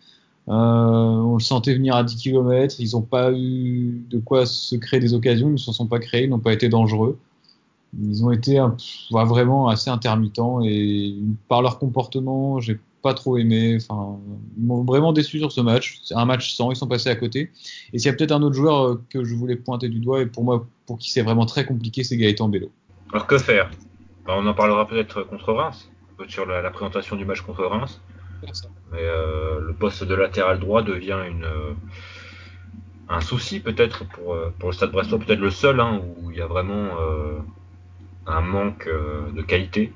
Euh, on le sentait venir à 10 km, ils n'ont pas eu de quoi se créer des occasions, ils ne se sont pas créés, ils n'ont pas été dangereux. Ils ont été vraiment assez intermittents et par leur comportement, j'ai pas trop aimé. Enfin, vraiment déçu sur ce match. C'est un match sans, ils sont passés à côté. Et s'il y a peut-être un autre joueur euh, que je voulais pointer du doigt et pour moi, pour qui c'est vraiment très compliqué, c'est Gaëtan Bello. Alors que faire? On en parlera peut-être contre Reims, sur la, la, présentation du match contre Reims. Mais euh, le poste de latéral droit devient une, un souci peut-être pour, euh, pour le Stade Brestois, peut-être le seul hein, où il y a vraiment euh, un manque euh, de qualité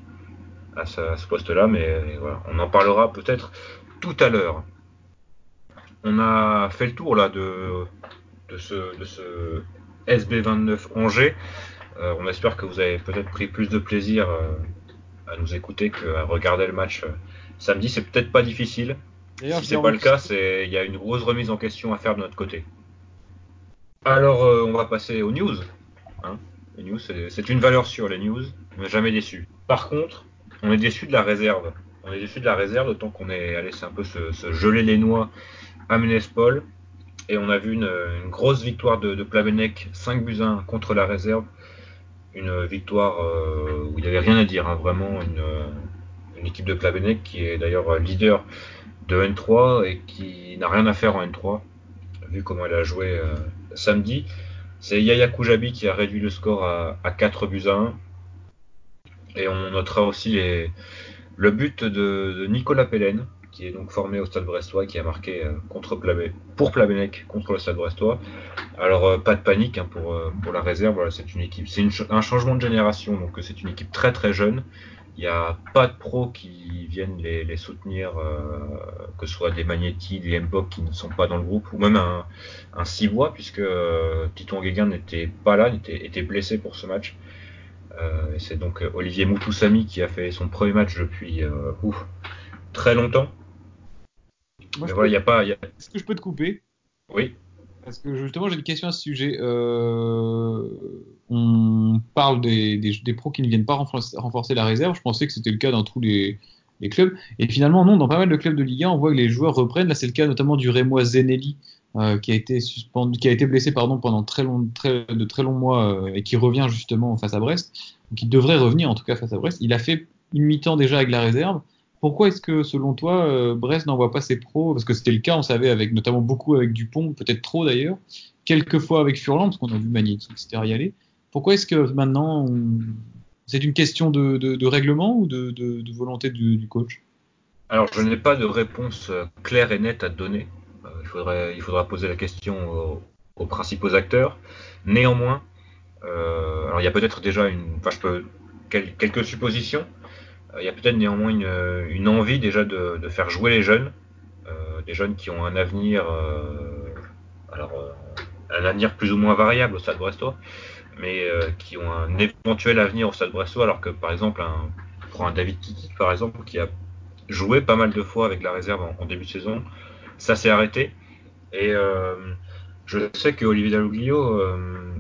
à ce, poste-là, mais voilà, on en parlera peut-être tout à l'heure. On a fait le tour là de, de ce, de ce SB29 Angers. Euh, on espère que vous avez peut-être pris plus de plaisir euh, à nous écouter qu'à regarder le match euh, samedi. C'est peut-être pas difficile. Si c'est pas le cas, il y a une grosse remise en question à faire de notre côté. Alors, on va passer aux news. hein. les news, c'est c'est une valeur sûre, les news. On n'est jamais déçu. Par contre, on est déçu de la réserve. On est déçu de la réserve, d'autant qu'on est allé se, geler les noix à Ménespol. Et on a vu une, grosse victoire de, Plamenec, 5 buts à 1 contre la réserve. Une victoire euh, où il n'y avait rien à dire, hein, vraiment une, euh, une équipe de Plamenec qui est d'ailleurs leader de N3 et qui n'a rien à faire en N3, vu comment elle a joué euh, samedi. C'est Yaya Koujabi qui a réduit le score à, à 4 buts à 1. Et on notera aussi le but de, Nicolas Pellen, qui est donc formé au Stade Brestois, qui a marqué euh, contre pour Plabennec contre le Stade Brestois. Alors euh, pas de panique hein, pour, euh, pour la réserve, c'est une équipe, c'est un changement de génération, donc c'est une équipe très très jeune. Il n'y a pas de pros qui viennent les, soutenir, que ce soit des Magnetti, des Mbok qui ne sont pas dans le groupe, ou même un, un Sibois, puisque Titon Guéguin n'était pas là, était, était blessé pour ce match. Euh, c'est donc euh, Olivier Moutoussamy qui a fait son premier match depuis euh, ouf, très longtemps. Moi, Mais je voilà, il peux- n'y a pas. il y a- Est-ce que je peux te couper? Oui, Parce que justement, j'ai une question à ce sujet. Euh, on parle des, des, des pros qui ne viennent pas renforcer, renforcer la réserve. Je pensais que c'était le cas dans tous les, les clubs. Et finalement, non, dans pas mal de clubs de Ligue 1, on voit que les joueurs reprennent. Là, c'est le cas notamment du Rémois Zenelli, euh, qui a été qui blessé pendant de très longs mois euh, et qui revient justement face à Brest. Il devrait revenir en tout cas face à Brest. Il a fait une mi-temps déjà avec la réserve. Pourquoi est-ce que, selon toi, euh, Brest n'envoie pas ses pros? Parce que c'était le cas, on savait, avec notamment beaucoup avec Dupont, peut-être trop d'ailleurs, quelques fois avec Furlan, parce qu'on a vu Magnetti, etc. y aller. Pourquoi est-ce que maintenant, c'est une question de, règlement ou de, volonté du, du coach? Alors, je n'ai pas de réponse claire et nette à te donner. Il, faudra poser la question aux, aux principaux acteurs. Néanmoins, euh, alors il y a peut-être déjà une, enfin, je peux quel- quelques suppositions. Euh, il y a peut-être néanmoins une, envie déjà de, faire jouer les jeunes, euh, des jeunes qui ont un avenir, alors un avenir plus ou moins variable au Stade Brestois, mais qui ont un éventuel avenir au Stade Brestois, alors que par exemple un, prend un David Kiki par exemple qui a joué pas mal de fois avec la réserve en début de saison. Ça s'est arrêté. Et euh, je sais que Olivier Dalloglio euh,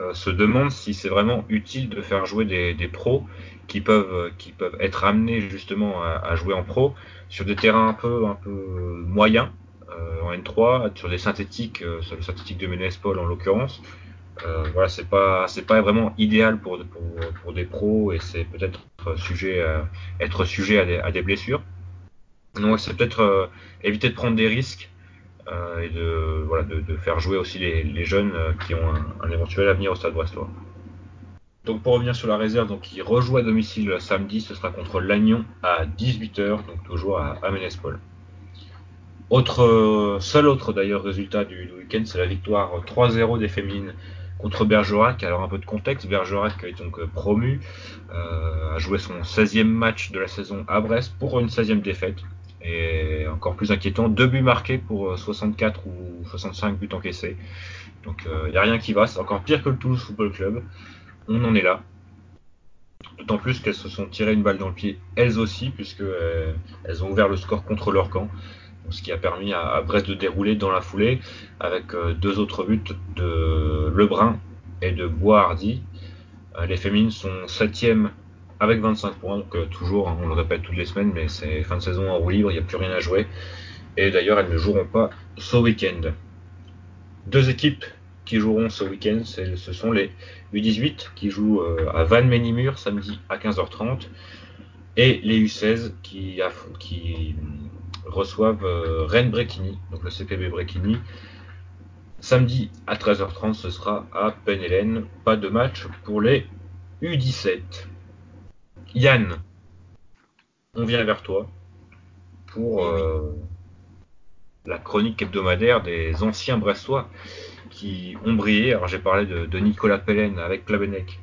euh, se demande si c'est vraiment utile de faire jouer des, pros qui peuvent, qui peuvent être amenés justement à, jouer en pro sur des terrains un peu, un peu moyens en N3, sur des synthétiques, sur le synthétique de Ménespol en l'occurrence. Voilà, c'est pas, c'est pas vraiment idéal pour, pour, pour des pros et c'est peut-être sujet être sujet à des, à des blessures. Donc c'est peut-être éviter de prendre des risques euh, et de, faire jouer aussi les, jeunes euh, qui ont un, éventuel avenir au Stade Brestois. Donc pour revenir sur la réserve, donc rejoue à domicile samedi, ce sera contre Lannion à 18h, donc toujours à, à Ménespol. Autre, euh, seul autre d'ailleurs résultat du, week-end, c'est la victoire 3-0 des féminines contre Bergerac. Alors un peu de contexte, Bergerac est donc promu, a joué son 16e match de la saison à Brest pour une 16e défaite. Et encore plus inquiétant, deux buts marqués pour 64 ou 65 buts encaissés. Donc il n'y a rien qui va, c'est encore pire que le Toulouse Football Club. On en est là. D'autant plus qu'elles se sont tirées une balle dans le pied elles aussi, puisque euh, elles ont ouvert le score contre leur camp. Ce qui a permis à, Brest de dérouler dans la foulée avec euh, deux autres buts de Lebrun et de Boishardy. Euh, les féminines sont septièmes avec 25 points, donc euh, toujours, hein, on le répète toutes les semaines, mais c'est fin de saison en roue libre, il n'y a plus rien à jouer. Et d'ailleurs, elles ne joueront pas ce week-end. Deux équipes qui joueront ce week-end, ce sont les U18 qui jouent euh, à Van Ménimur samedi à 15h30 et les U16 qui, reçoivent euh, Rennes Bréquigny, donc le CPB Bréquigny. Samedi à 13h30, ce sera à Penhélène. Pas de match pour les U17. Yann, on vient vers toi pour euh, la chronique hebdomadaire des anciens Brestois qui ont brillé. Alors j'ai parlé de, Nicolas Pellen avec Klabenek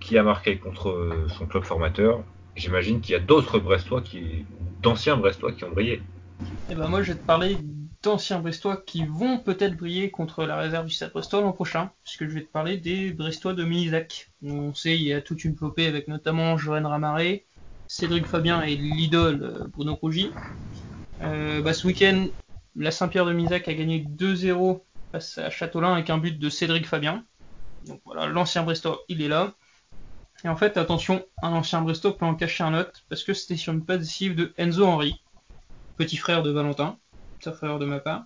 qui a marqué contre son club formateur. J'imagine qu'il y a d'autres Brestois qui, d'anciens Brestois qui ont brillé. Et eh ben moi je vais te parler d'anciens Brestois qui vont peut-être briller contre la réserve du Stade Brestois l'an prochain, puisque je vais te parler des Brestois de Minizac. On sait il y a toute une flopée avec notamment Joanne Ramaré, Cédric Fabien et l'idole euh, Bruno Rougy. Euh, bah, ce week-end, la Saint-Pierre de Misac a gagné 2-0 face à Châteaulin avec un but de Cédric Fabien. Donc voilà, l'ancien Brestois, il est là. Et en fait, attention, un ancien Brestois peut en cacher un autre, parce que c'était sur une passe décisive de Enzo Henry, petit frère de Valentin, sa frère de ma part.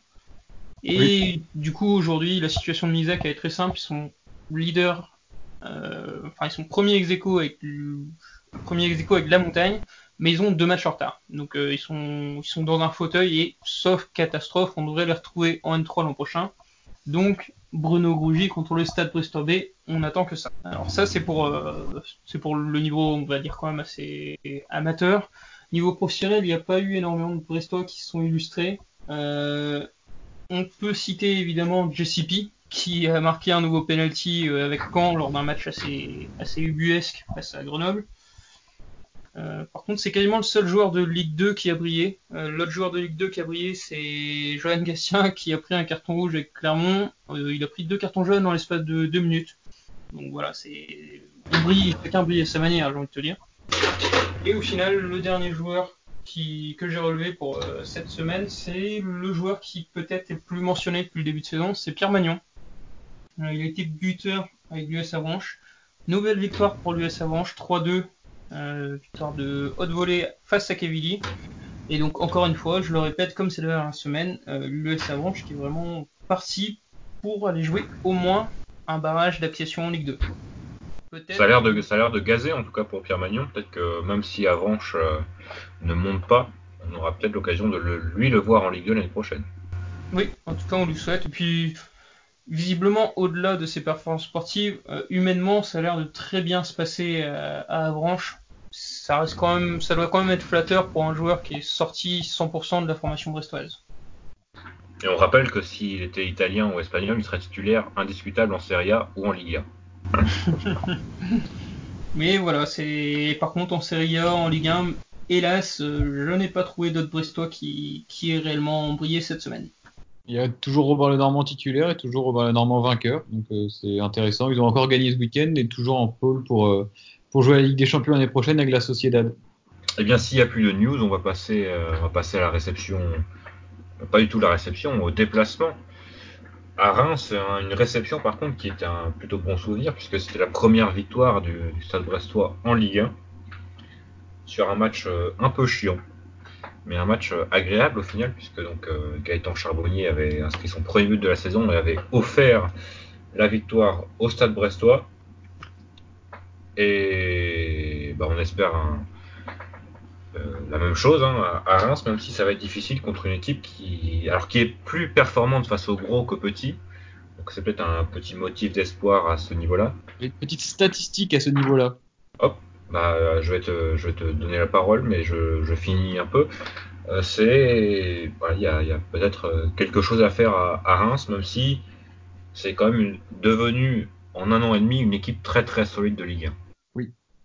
Et du coup, aujourd'hui, la situation de Misac est très simple. Ils sont leaders, euh, enfin, ils sont premiers ex avec, premier ex avec la montagne mais ils ont deux matchs en retard. Donc euh, ils, sont, ils sont dans un fauteuil et, sauf catastrophe, on devrait les retrouver en N3 l'an prochain. Donc Bruno Grougy contre le Stade Bristol B, on attend que ça. Alors ça c'est pour, euh, c'est pour le niveau, on va dire quand même assez amateur. Niveau professionnel, il n'y a pas eu énormément de Brestois qui se sont illustrés. Euh, on peut citer évidemment JCP, qui a marqué un nouveau penalty avec Caen lors d'un match assez, ubuesque face à Grenoble. Euh, par contre, c'est quasiment le seul joueur de Ligue 2 qui a brillé. Euh, l'autre joueur de Ligue 2 qui a brillé, c'est Johan Gastien qui a pris un carton rouge avec Clermont. Euh, il a pris deux cartons jaunes dans l'espace de deux minutes. Donc voilà, c'est brille, chacun brille à sa manière, j'ai envie de te dire. Et au final, le dernier joueur que j'ai relevé pour cette semaine, c'est le joueur qui peut-être est plus mentionné depuis le début de saison, c'est Pierre Magnon. il a été buteur avec l'US Avranches. Nouvelle victoire pour l'US Avranches, 3-2 euh, victoire de haute volée face à Kevili. Et donc encore une fois, je le répète, comme c'est la dernière semaine, euh, l'US Avranches qui est vraiment parti pour aller jouer au moins un barrage d'accession en Ligue 2. Ça a l'air de ça a l'air de gazer en tout cas pour Pierre Magnon. Peut-être que même si Avranches euh, ne monte pas, on aura peut-être l'occasion de lui le voir en Ligue 2 l'année prochaine. Oui, en tout cas on lui souhaite. Et puis visiblement, au-delà de ses performances sportives, euh, humainement, ça a l'air de très bien se passer euh, à Avranches. Ça reste quand même, ça doit quand même être flatteur pour un joueur qui est sorti 100% de la formation brestoise. Et on rappelle que s'il était italien ou espagnol, il serait titulaire indiscutable en Serie A ou en Ligue 1. Mais voilà, c'est par contre en Serie A, en Ligue 1, hélas, euh, je n'ai pas trouvé d'autres Brestois qui, qui aient réellement brillé cette semaine. Il y a toujours Robert Lenormand titulaire et toujours Robert Lenormand vainqueur. Donc euh, c'est intéressant. Ils ont encore gagné ce week-end et toujours en pôle pour, euh, pour jouer à la Ligue des Champions l'année prochaine avec la Sociedad. Eh bien, s'il n'y a plus de news, on va passer, euh, on va passer à la réception. Pas du tout la réception, au déplacement. À Reims, une réception par contre qui était un plutôt bon souvenir puisque c'était la première victoire du, Stade Brestois en Ligue 1 sur un match un peu chiant mais un match euh, agréable au final, puisque donc euh, Gaëtan Charbonnier avait inscrit son premier but de la saison et avait offert la victoire au Stade Brestois. Et bah, on espère euh, la même chose hein, à Reims, même si ça va être difficile contre une équipe qui, alors qui est plus performante face aux gros qu'aux petits. Donc c'est peut-être un petit motif d'espoir à ce niveau-là. Une petite statistique à ce niveau-là. Hop, bah, je, vais te, je vais te donner la parole, mais je, je finis un peu. Euh, c'est, bah, il y a, y a peut-être euh, quelque chose à faire à, à Reims, même si c'est quand même devenu en un an et demi une équipe très très solide de Ligue 1.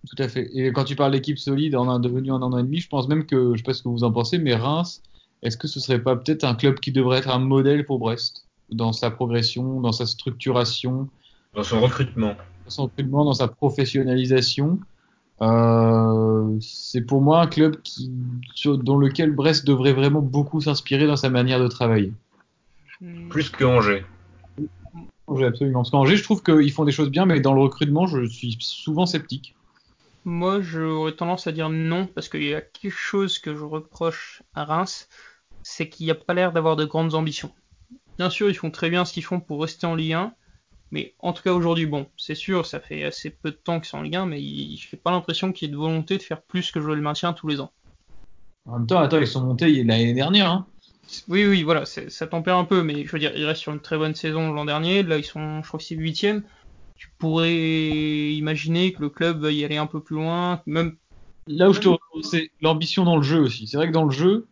Tout à fait. Et quand tu parles d'équipe solide en un devenu en un an et demi, je pense même que, je sais pas ce que vous en pensez, mais Reims, est-ce que ce serait pas peut-être un club qui devrait être un modèle pour Brest dans sa progression, dans sa structuration, dans son recrutement, dans son recrutement, dans sa professionnalisation euh, c'est pour moi un club qui, dont lequel Brest devrait vraiment beaucoup s'inspirer dans sa manière de travailler. Hmm. Plus que Angers. Angers, absolument. Parce qu'Angers, je trouve qu'ils font des choses bien, mais dans le recrutement, je suis souvent sceptique. Moi, j'aurais tendance à dire non, parce qu'il y a quelque chose que je reproche à Reims, c'est qu'il n'y a pas l'air d'avoir de grandes ambitions. Bien sûr, ils font très bien ce qu'ils font pour rester en Ligue 1, mais en tout cas aujourd'hui, bon, c'est sûr, ça fait assez peu de temps qu'ils sont en Ligue 1, mais je n'ai pas l'impression qu'il y ait de volonté de faire plus que jouer le maintien tous les ans. En même temps, attends, ils sont montés l'année dernière. Hein. Oui, oui, voilà, ça tempère un peu, mais je veux dire, ils restent sur une très bonne saison l'an dernier. Là, ils sont, je crois que c'est huitième. Tu pourrais imaginer que le club y aller un peu plus loin, même. Là où je te c'est l'ambition dans le jeu aussi. C'est vrai que dans le jeu,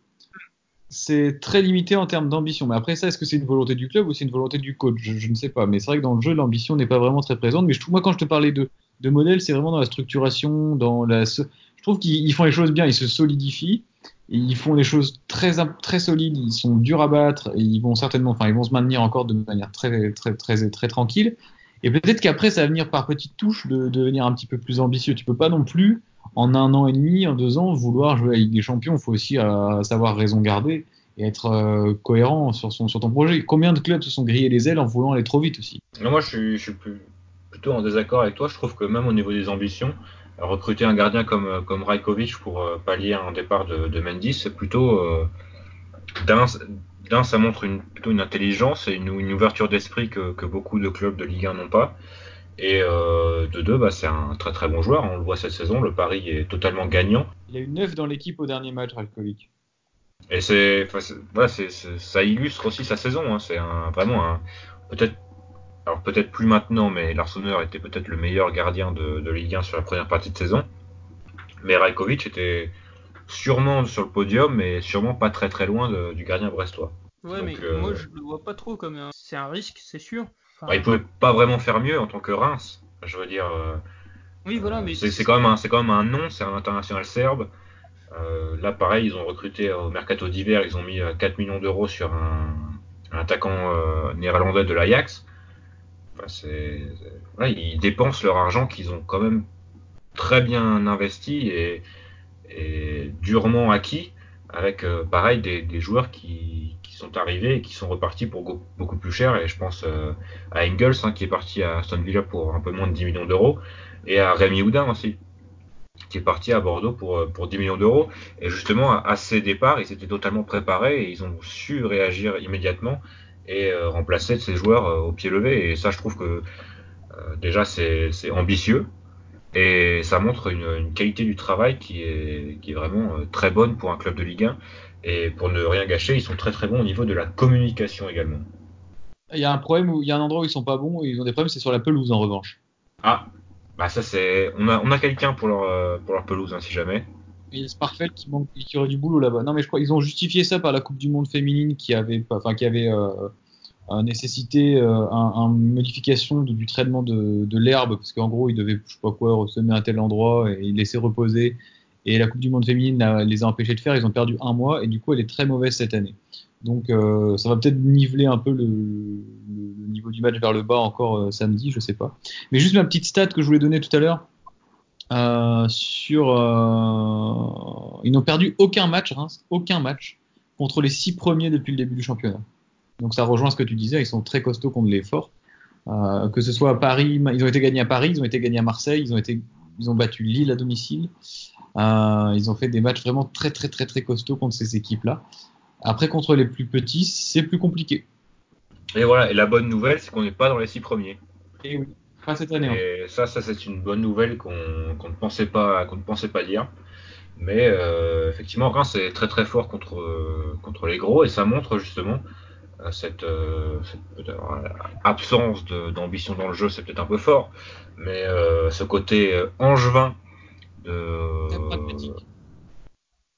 c'est très limité en termes d'ambition. Mais après ça, est-ce que c'est une volonté du club ou c'est une volonté du coach? Je, ne sais pas. Mais c'est vrai que dans le jeu, l'ambition n'est pas vraiment très présente. Mais moi, quand je te parlais de, de modèle, c'est vraiment dans la structuration, dans la. Je trouve qu'ils font les choses bien, ils se solidifient. Ils font des choses très très solides, ils sont durs à battre ils vont certainement, enfin ils vont se maintenir encore de manière très très très très, tranquille. Et peut-être qu'après ça va venir par petites touches de, devenir un petit peu plus ambitieux. Tu peux pas non plus en un an et demi, en deux ans, vouloir jouer avec des champions. Il faut aussi euh, savoir raison garder et être euh, cohérent sur, son, sur ton projet. Combien de clubs se sont grillés les ailes en voulant aller trop vite aussi? Moi, je suis, je suis plutôt en désaccord avec toi. Je trouve que même au niveau des ambitions, recruter un gardien comme, comme Rajkovic pour euh, pallier un départ de, de Mendy, c'est plutôt euh, d'un, ça montre une, plutôt une intelligence et une, une ouverture d'esprit que, que, beaucoup de clubs de Ligue 1 n'ont pas. Et euh, de deux, bah, c'est un très très bon joueur. On le voit cette saison, le pari est totalement gagnant. Il a eu 9 dans l'équipe au dernier match, Rajkovic. Et c'est, voilà, c'est, ça illustre aussi sa saison. Hein. C'est un, vraiment un, peut-être alors peut-être plus maintenant, mais Larsonneur était peut-être le meilleur gardien de, de, Ligue 1 sur la première partie de saison. Mais Rajkovic était sûrement sur le podium, mais sûrement pas très très loin de, du gardien brestois. Ouais, Donc, mais euh... moi je le vois pas trop comme un... c'est un risque, c'est sûr. Enfin... Bah, il pouvait pas vraiment faire mieux en tant que Reims. Je veux dire. Euh... Oui, voilà, mais c'est quand même un, c'est quand même un nom, c'est un international serbe. Euh, là, pareil, ils ont recruté au mercato d'hiver, ils ont mis 4 euh, millions d'euros sur un, un attaquant néerlandais de l'Ajax. Enfin, c'est, ils dépensent leur argent qu'ils ont quand même très bien investi et, et durement acquis avec euh, pareil des, joueurs qui, qui, sont arrivés et qui sont repartis pour beaucoup plus cher. Et je pense euh, à Engels hein, qui est parti à Aston Villa pour un peu moins de 10 millions d'euros. Et à Rémi Houdin aussi qui est parti à Bordeaux pour, euh, pour 10 millions d'euros. Et justement à, ces départs ils étaient totalement préparés et ils ont su réagir immédiatement et remplacer ces joueurs au pied levé. Et ça, je trouve que déjà, c'est ambitieux et ça montre une, une, qualité du travail qui est, qui est vraiment très bonne pour un club de Ligue 1. Et pour ne rien gâcher, ils sont très très bons au niveau de la communication également. Il y a un problème où il y a un endroit où ils sont pas bons et ils ont des problèmes, c'est sur la pelouse en revanche. Ah, bah ça c'est, on a, on a quelqu'un pour leur, pour leur pelouse hein, si jamais. Il a Sparfeld qui manque, qui aurait du boulot là-bas. Non mais je crois ils ont justifié ça par la Coupe du Monde féminine qui avait, enfin qui avait euh, nécessité euh, un, une modification du traitement de, l'herbe parce qu'en gros ils devaient je sais pas quoi ressemer à tel endroit et ils laissaient reposer. Et la Coupe du Monde féminine les a empêchés de faire. Ils ont perdu un mois et du coup elle est très mauvaise cette année. Donc euh, ça va peut-être niveler un peu le, le, niveau du match vers le bas encore euh, samedi je sais pas. Mais juste ma petite stat que je voulais donner tout à l'heure euh, sur ils n'ont perdu aucun match hein, aucun match contre les six premiers depuis le début du championnat donc ça rejoint ce que tu disais, ils sont très costauds contre les forts. Euh, que ce soit à Paris, ils ont été gagnés à Paris, ils ont été gagnés à Marseille, ils ont été, ils ont battu Lille à domicile. Euh, ils ont fait des matchs vraiment très très très très costauds contre ces équipes-là. Après contre les plus petits, c'est plus compliqué. Et voilà, et la bonne nouvelle, c'est qu'on n'est pas dans les six premiers. Et oui, pas cette année. Et hein. ça, ça c'est une bonne nouvelle qu'on qu ne pensait pas, qu'on ne pensait pas dire. Mais euh, effectivement, Reims est très très fort contre contre les gros et ça montre justement cette, euh, cette absence d'ambition dans le jeu, c'est peut-être un peu fort, mais euh, ce côté euh, angevin de,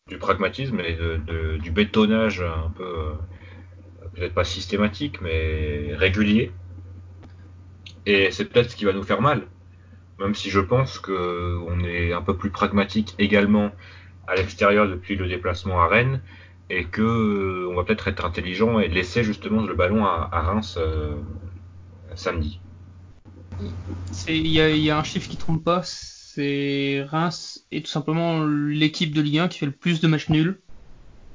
du pragmatisme et de, de, du bétonnage un peu, euh, peut-être pas systématique, mais régulier. Et c'est peut-être ce qui va nous faire mal, même si je pense qu'on est un peu plus pragmatique également à l'extérieur depuis le déplacement à Rennes et que euh, on va peut-être être intelligent et laisser justement le ballon à, à Reims euh, samedi. Il y, y, a un chiffre qui trompe pas, c'est Reims est tout simplement l'équipe de Ligue 1 qui fait le plus de matchs nuls.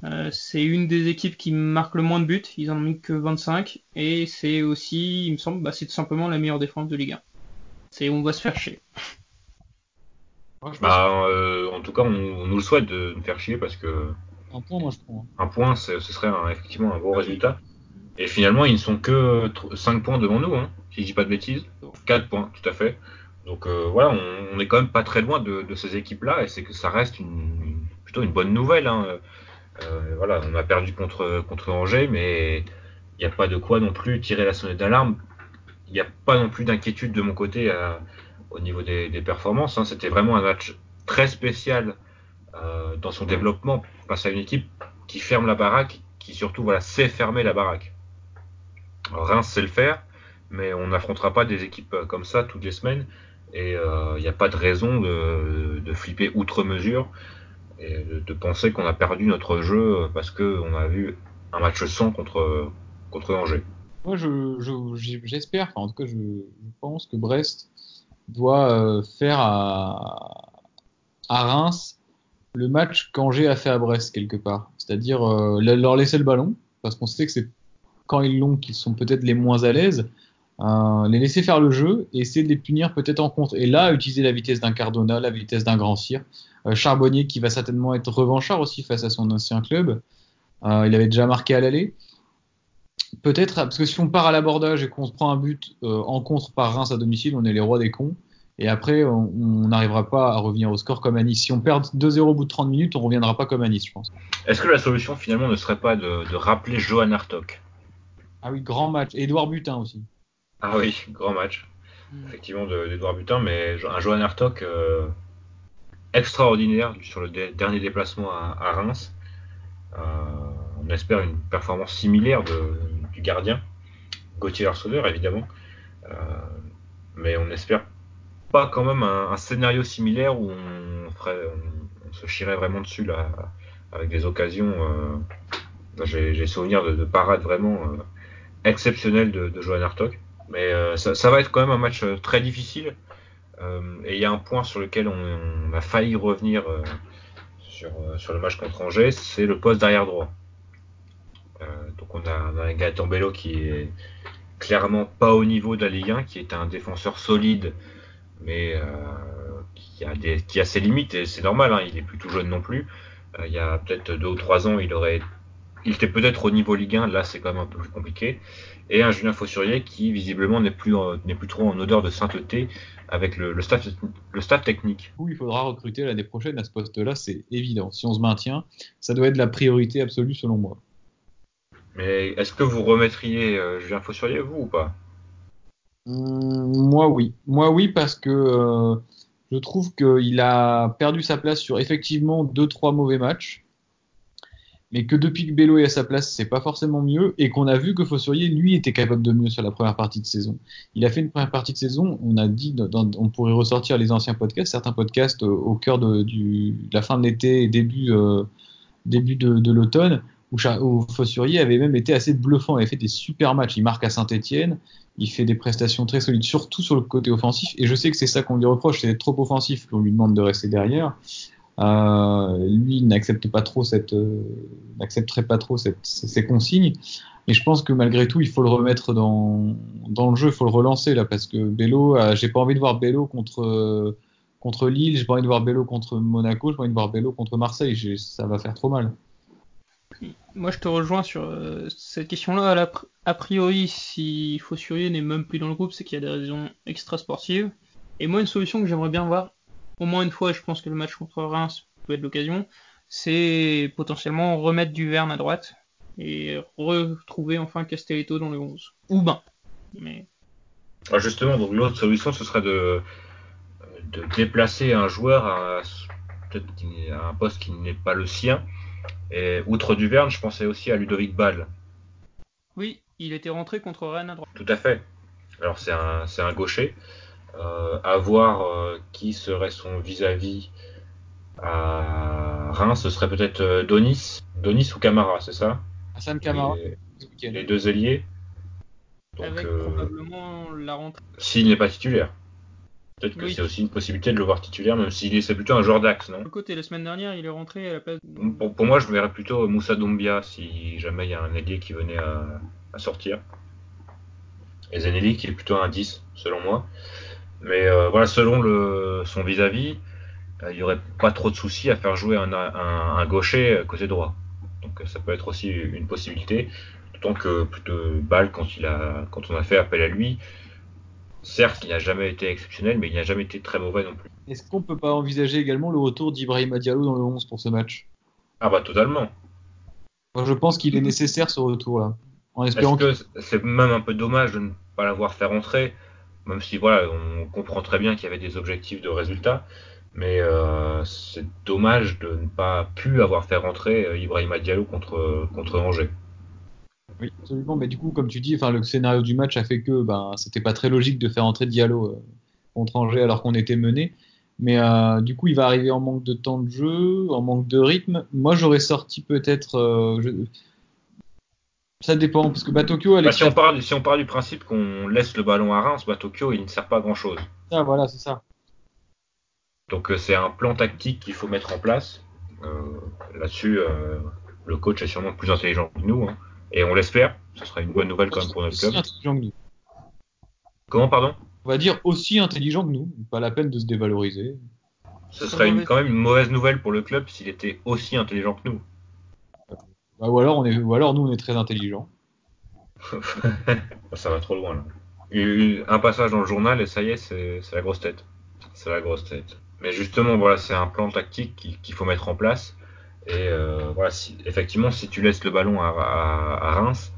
Euh, c'est une des équipes qui marque le moins de buts, ils en ont mis que 25, et c'est aussi, il me semble, bah, c'est tout simplement la meilleure défense de Ligue 1. C'est on va se faire chier. Bah, euh, en tout cas, on, on, nous le souhaite de nous faire chier parce que un point, moi je prends. Un point, ce serait un, effectivement un beau résultat. Et finalement, ils ne sont que 5 points devant nous, hein, si je dis pas de bêtises. 4 points, tout à fait. Donc euh, voilà, on, on, est quand même pas très loin de, de ces équipes-là, et c'est que ça reste une, plutôt une bonne nouvelle. Hein. Euh, voilà, on a perdu contre, contre Angers, mais il n'y a pas de quoi non plus tirer la sonnette d'alarme. Il n'y a pas non plus d'inquiétude de mon côté à, au niveau des, des performances. Hein. C'était vraiment un match très spécial euh, dans son développement face à une équipe qui ferme la baraque, qui surtout voilà, sait fermer la baraque. Reims sait le faire, mais on n'affrontera pas des équipes comme ça toutes les semaines. Et il euh, n'y a pas de raison de, flipper outre mesure et de, penser qu'on a perdu notre jeu parce qu'on a vu un match sans contre, contre Angers. Moi, j'espère, je, en tout cas, je, pense que Brest doit euh, faire à Reims le match qu'Angers a fait à Brest quelque part. C'est-à-dire euh, leur laisser le ballon, parce qu'on sait que c'est quand ils l'ont qu'ils sont peut-être les moins à l'aise. Euh, les laisser faire le jeu et essayer de les punir peut-être en contre. Et là, utiliser la vitesse d'un Cardona, la vitesse d'un Grand Cyr. Euh, Charbonnier qui va certainement être revanchard aussi face à son ancien club. Euh, il avait déjà marqué à l'aller. Peut-être, parce que si on part à l'abordage et qu'on se prend un but euh, en contre par Reims à domicile, on est les rois des cons. Et après, on n'arrivera pas à revenir au score comme à Nice. Si on perd 2-0 au bout de 30 minutes, on reviendra pas comme à Nice, je pense. Est-ce que la solution finalement ne serait pas de, de rappeler Johan Hartog? Ah oui, grand match. Et Edouard Butin aussi. Ah oui, grand match. Hmm. Effectivement, d'Edouard Butin, mais un Johan Hartog euh, extraordinaire sur le dernier déplacement à, Reims. Euh, on espère une performance similaire du gardien, Gauthier Arseneur évidemment. Euh, mais on espère pas quand même un, scénario similaire où on, on, se chierait vraiment dessus là, avec des occasions. J'ai souvenir de, de parades vraiment exceptionnelles de, Johan Hartog. Mais euh, ça, va être quand même un match euh, très difficile. Euh, et il y a un point sur lequel on, a failli revenir sur, le match contre Angers, c'est le poste d'arrière droit. donc on a, un Gaëtan Bello qui est clairement pas au niveau de la Ligue 1, qui est un défenseur solide, mais qui, a des, qui a ses limites, et c'est normal, hein, il est plus tout jeune non plus. il y a peut-être deux ou trois ans, il aurait il était peut-être au niveau Ligue 1, là c'est quand même un peu plus compliqué. Et un Julien Fossurier qui visiblement n'est plus, n'est plus trop en odeur de sainteté avec le, staff, le staff technique. Oui, il faudra recruter l'année prochaine à ce poste-là, c'est évident. Si on se maintient, ça doit être la priorité absolue selon moi. Mais est-ce que vous remettriez euh, Julien Fossurier, vous ou pas? Moi oui. Moi oui, parce que euh, je trouve qu'il a perdu sa place sur effectivement deux trois mauvais matchs mais que depuis que Bello est à sa place, c'est pas forcément mieux, et qu'on a vu que Fossurier, lui, était capable de mieux sur la première partie de saison. Il a fait une première partie de saison, on a dit, on pourrait ressortir les anciens podcasts, certains podcasts euh, au cœur de, la fin de l'été et début, euh, de l'automne, où, où, Fossurier avait même été assez bluffant, avait fait des super matchs, il marque à Saint-Etienne, il fait des prestations très solides, surtout sur le côté offensif, et je sais que c'est ça qu'on lui reproche, c'est trop offensif, qu'on lui demande de rester derrière. Euh, lui n'accepte pas trop cette, euh, n'accepterait pas trop cette, ces consignes. Et je pense que malgré tout, il faut le remettre dans, le jeu, il faut le relancer là, parce que Bello, j'ai pas envie de voir Bello contre contre Lille, j'ai pas envie de voir Bello contre Monaco, j'ai pas envie de voir Bello contre Marseille, ça va faire trop mal. Moi, je te rejoins sur cette question-là. A priori, si Fossurier n'est même plus dans le groupe, c'est qu'il y a des raisons extra-sportives. Et moi, une solution que j'aimerais bien voir, au moins une fois, je pense que le match contre Reims peut être l'occasion, c'est potentiellement remettre du Verne à droite et retrouver enfin Castelletto dans le 11. Ou ben. Mais... Ah, justement, donc l'autre solution, ce serait de, de déplacer un joueur à, à un poste qui n'est pas le sien. Et outre du Verne, je pensais aussi à Ludovic Ball. Oui, il était rentré contre Rennes à droite. Tout à fait. Alors c'est un, c'est un gaucher. Euh, à voir euh, qui serait son vis-à-vis à Reims, ce serait peut-être euh, Donis, Donis ou Camara, c'est ça? Hassan Camara. Les, deux ailiers. Avec probablement la rentrée. S'il n'est pas titulaire. Peut-être que c'est aussi une possibilité de le voir titulaire, même s'il est, c'est plutôt un joueur d'axe, non Le côté, la semaine dernière, il est rentré à la place. Pour, pour moi, je verrais plutôt Moussa Doumbia si jamais il y a un ailier qui venait à, à sortir. Et Zenelli qui est plutôt un 10, selon moi. Mais euh, voilà, selon le, son vis-à-vis, euh, il n'y aurait pas trop de soucis à faire jouer un, un, un gaucher euh, côté droit. Donc ça peut être aussi une possibilité. D'autant que plutôt Ball, quand, il a, quand on a fait appel à lui, certes, il n'a jamais été exceptionnel, mais il n'a jamais été très mauvais non plus. Est-ce qu'on peut pas envisager également le retour d'Ibrahim Diallo dans le 11 pour ce match? Ah bah totalement. je pense qu'il est nécessaire ce retour-là. En espérant que c'est même un peu dommage de ne pas l'avoir fait rentrer même si voilà, on comprend très bien qu'il y avait des objectifs de résultats, Mais euh, c'est dommage de ne pas pu avoir fait rentrer euh, Ibrahima Diallo contre, contre Angers. Oui, absolument. Mais du coup, comme tu dis, enfin, le scénario du match a fait que ben, c'était pas très logique de faire entrer Diallo euh, contre Angers alors qu'on était mené. Mais euh, du coup, il va arriver en manque de temps de jeu, en manque de rythme. Moi, j'aurais sorti peut-être. Euh, je... Ça dépend, parce que Batokyo. Bah, si, on part, si on part du principe qu'on laisse le ballon à Reims, Batokyo, il ne sert pas à grand chose. Ah, voilà, c'est ça. Donc, c'est un plan tactique qu'il faut mettre en place. Là-dessus, le coach est sûrement plus intelligent que nous. Hein. Et on l'espère. Ce sera une bonne nouvelle quand même pour notre club. Intelligent que nous. Comment, pardon? On va dire aussi intelligent que nous. Pas la peine de se dévaloriser. Ce serait une, quand même une mauvaise nouvelle pour le club s'il était aussi intelligent que nous. Bah, ou, alors on est, ou alors nous, on est très intelligents. ça va trop loin là. Un passage dans le journal et ça y est, c'est la grosse tête. C'est la grosse tête. Mais justement, voilà, c'est un plan tactique qu'il faut mettre en place. Et euh, voilà, si, effectivement, si tu laisses le ballon à, Reims,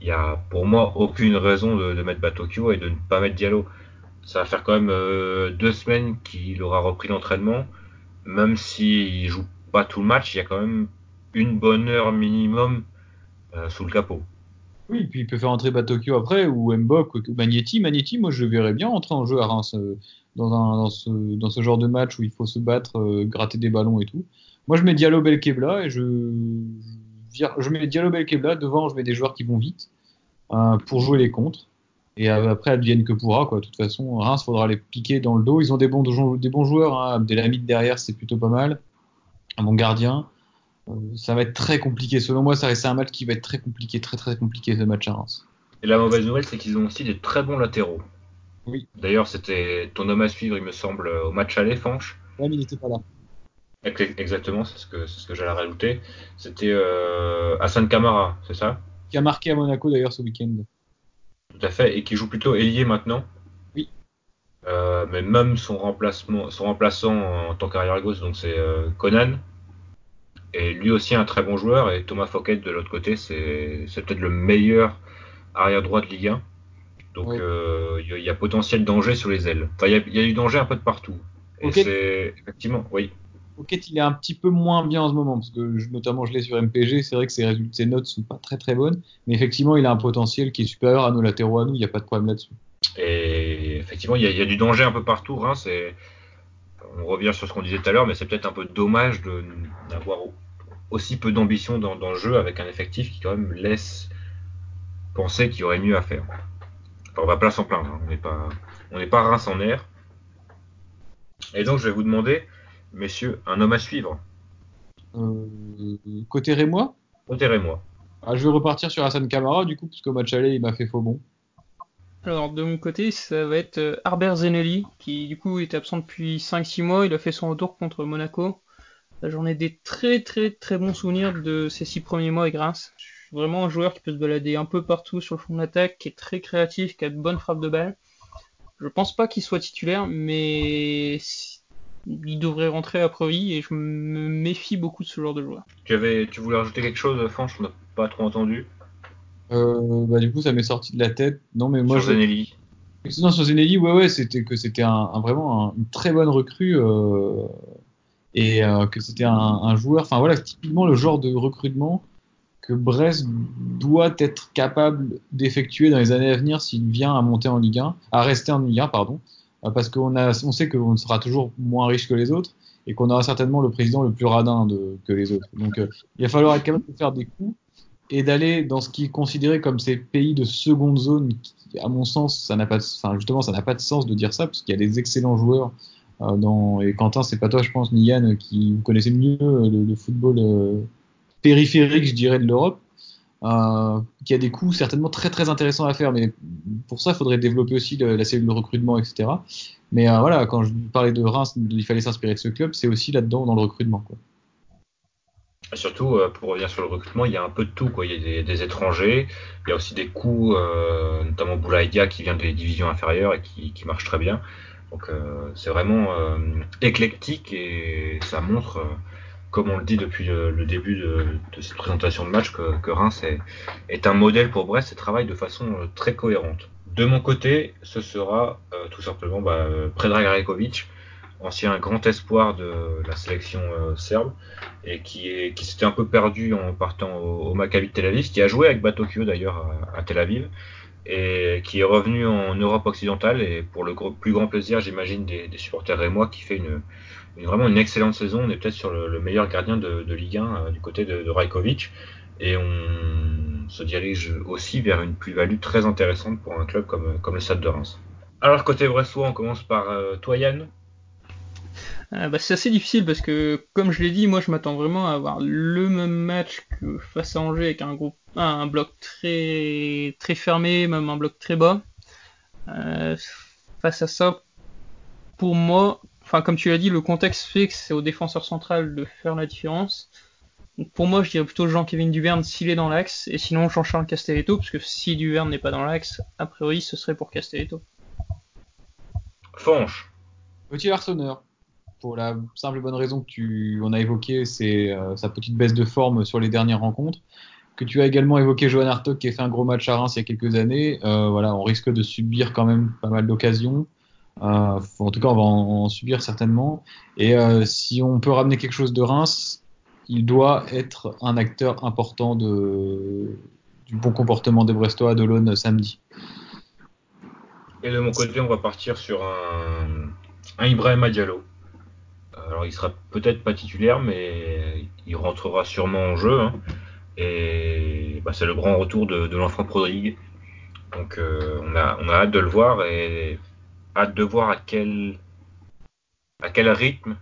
il y a pour moi aucune raison de, mettre Batokyo et de ne pas mettre Diallo. Ça va faire quand même euh, deux semaines qu'il aura repris l'entraînement. Même s'il joue pas tout le match, il y a quand même une bonne heure minimum euh, sous le capot. Oui, puis il peut faire entrer Batokyo après, ou Mbok, ou Magnetti. Magnetti, moi je verrais bien entrer en jeu à Reims dans, un, dans, ce, dans ce genre de match où il faut se battre, gratter des ballons et tout. Moi, je mets Diallo Belkebla et je, je mets Diallo Belkebla devant. Je mets des joueurs qui vont vite euh, pour jouer les contres. Et après, advienne que pourra. Quoi. De toute façon, Reims, faudra les piquer dans le dos. Ils ont des bons, des bons joueurs. Hein. Abdelhamid derrière, c'est plutôt pas mal. Un bon gardien. Euh, ça va être très compliqué. Selon moi, ça reste un match qui va être très compliqué, très très compliqué ce match à Reims. Et la mauvaise nouvelle, c'est qu'ils ont aussi des très bons latéraux. Oui. D'ailleurs, c'était ton homme à suivre, il me semble, au match aller, Fanche. Ouais, mais il n'était pas là. Exactement, c'est ce que, ce que j'allais rajouter. C'était euh, Hassan Kamara, c'est ça? Qui a marqué à Monaco d'ailleurs ce week-end. Tout à fait, et qui joue plutôt ailier maintenant. Oui. Euh, mais même son, remplacement, son remplaçant en tant qu'arrière gauche, donc c'est euh, Conan. Et lui aussi un très bon joueur. Et Thomas Fouquet de l'autre côté, c'est peut-être le meilleur arrière droit de Ligue 1. Donc euh, il y, a potentiel danger sur les ailes. Enfin, il y, y, a du danger un peu de partout. Et c'est effectivement, oui. Ok, il est un petit peu moins bien en ce moment, parce que notamment je l'ai sur MPG, c'est vrai que ses, résultats, ses notes sont pas très très bonnes, mais effectivement il a un potentiel qui est supérieur à nos latéraux à nous, il n'y a pas de problème là-dessus. Et effectivement, il y, a du danger un peu partout. Hein, on revient sur ce qu'on disait tout à l'heure, mais c'est peut-être un peu dommage d'avoir aussi peu d'ambition dans, le jeu avec un effectif qui quand même laisse penser qu'il y aurait mieux à faire. On va pas s'en plaindre, hein, on n'est pas, pas rince en air. Et donc je vais vous demander, messieurs, un homme à suivre. Euh, côté Rémois? Côté Rémois. Ah, je vais repartir sur Hassan Kamara, du coup, puisqu'au match aller, il m'a fait faux bon. Alors, de mon côté, ça va être euh, Arber Zenelli, qui du coup était absent depuis 5-6 mois. Il a fait son retour contre Monaco. J'en ai des très très très bons souvenirs de ces 6 premiers mois avec Reims. Vraiment un joueur qui peut se balader un peu partout sur le fond d'attaque, qui est très créatif, qui a de bonnes frappes de balle. Je pense pas qu'il soit titulaire, mais il devrait rentrer à priori et je me méfie beaucoup de ce genre de joueur. Tu avais, tu voulais rajouter quelque chose, Franche On n'a pas trop entendu. Euh, bah du coup, ça m'est sorti de la tête. Non, mais moi. Sur Zenelli. Non, sur Zenelli, ouais, ouais, c'était que c'était un, vraiment une très bonne recrue euh, et euh, que c'était un, un, joueur. Enfin voilà, typiquement le genre de recrutement que Brest doit être capable d'effectuer dans les années à venir s'il vient à monter en Ligue 1, à rester en Ligue 1, pardon. Euh, parce qu'on a, on sait qu'on sera toujours moins riche que les autres et qu'on aura certainement le président le plus radin de, que les autres. Donc, euh, il va falloir être capable de faire des coups et d'aller dans ce qui est considéré comme ces pays de seconde zone. Qui, à mon sens, ça n'a pas, enfin justement, ça n'a pas de sens de dire ça parce qu'il y a des excellents joueurs. Euh, dans, et Quentin, c'est pas toi, je pense, ni Yann, qui vous connaissez mieux le, le football périphérique, je dirais, de l'Europe euh, qui a des coûts certainement très très intéressants à faire, mais pour ça, il faudrait développer aussi la cellule de recrutement, etc. Mais euh, voilà, quand je parlais de Reims, il fallait s'inspirer de ce club, c'est aussi là-dedans dans le recrutement. Quoi. Surtout, euh, pour revenir sur le recrutement, il y a un peu de tout. Quoi. Il y a des, étrangers, il y a aussi des coûts, euh, notamment Boulaïdia qui vient des divisions inférieures et qui, qui marche très bien. Donc c'est vraiment éclectique et ça montre comme on le dit depuis le, début de, de, cette présentation de match, que, Reims est, un modèle pour Brest et travaille de façon euh, très cohérente. De mon côté, ce sera euh, tout simplement bah, Predrag Rajekovic, ancien grand espoir de la sélection serbe, et qui, s'était un peu perdu en partant au, Maccabi Tel Aviv, qui a joué avec Batokyo d'ailleurs à, Tel Aviv, et qui est revenu en Europe occidentale, et pour le plus grand plaisir, j'imagine, des, des supporters rémois, qui fait une, vraiment une excellente saison. On est peut-être sur le, meilleur gardien de, Ligue 1 du côté de, de Rajkovic, et on se dirige aussi vers une plus-value très intéressante pour un club comme, comme le Stade de Reims. Alors côté Bressois, on commence par euh, toi Yann. Euh, bah, c'est assez difficile parce que, comme je l'ai dit, moi je m'attends vraiment à avoir le même match que face à Angers avec un groupe, un bloc très très fermé, même un bloc très bas. Euh, face à ça, pour moi, enfin comme tu l'as dit, le contexte fait que c'est au défenseur central de faire la différence pour moi, je dirais plutôt Jean-Kévin Duverne s'il est dans l'axe, et sinon Jean-Charles Castelletto, parce que si Duverne n'est pas dans l'axe, a priori, ce serait pour Castelletto. Fanche. Petit Arseneur. Pour la simple et bonne raison que tu en as évoqué, c'est euh, sa petite baisse de forme sur les dernières rencontres. Que tu as également évoqué Johan Hartog qui a fait un gros match à Reims il y a quelques années. Euh, voilà, on risque de subir quand même pas mal d'occasions. Euh, en tout cas, on va en, subir certainement. Et si on peut ramener quelque chose de Reims, il doit être un acteur important du bon comportement des Brestois de l'Aune samedi. Et de mon côté, on va partir sur un, un Ibrahim Diallo. Alors, il sera peut-être pas titulaire, mais il rentrera sûrement en jeu. Hein. Et bah, c'est le grand retour de, l'enfant prodigue. Donc, euh, on, a, on a hâte de le voir et hâte de voir à quel, à quel rythme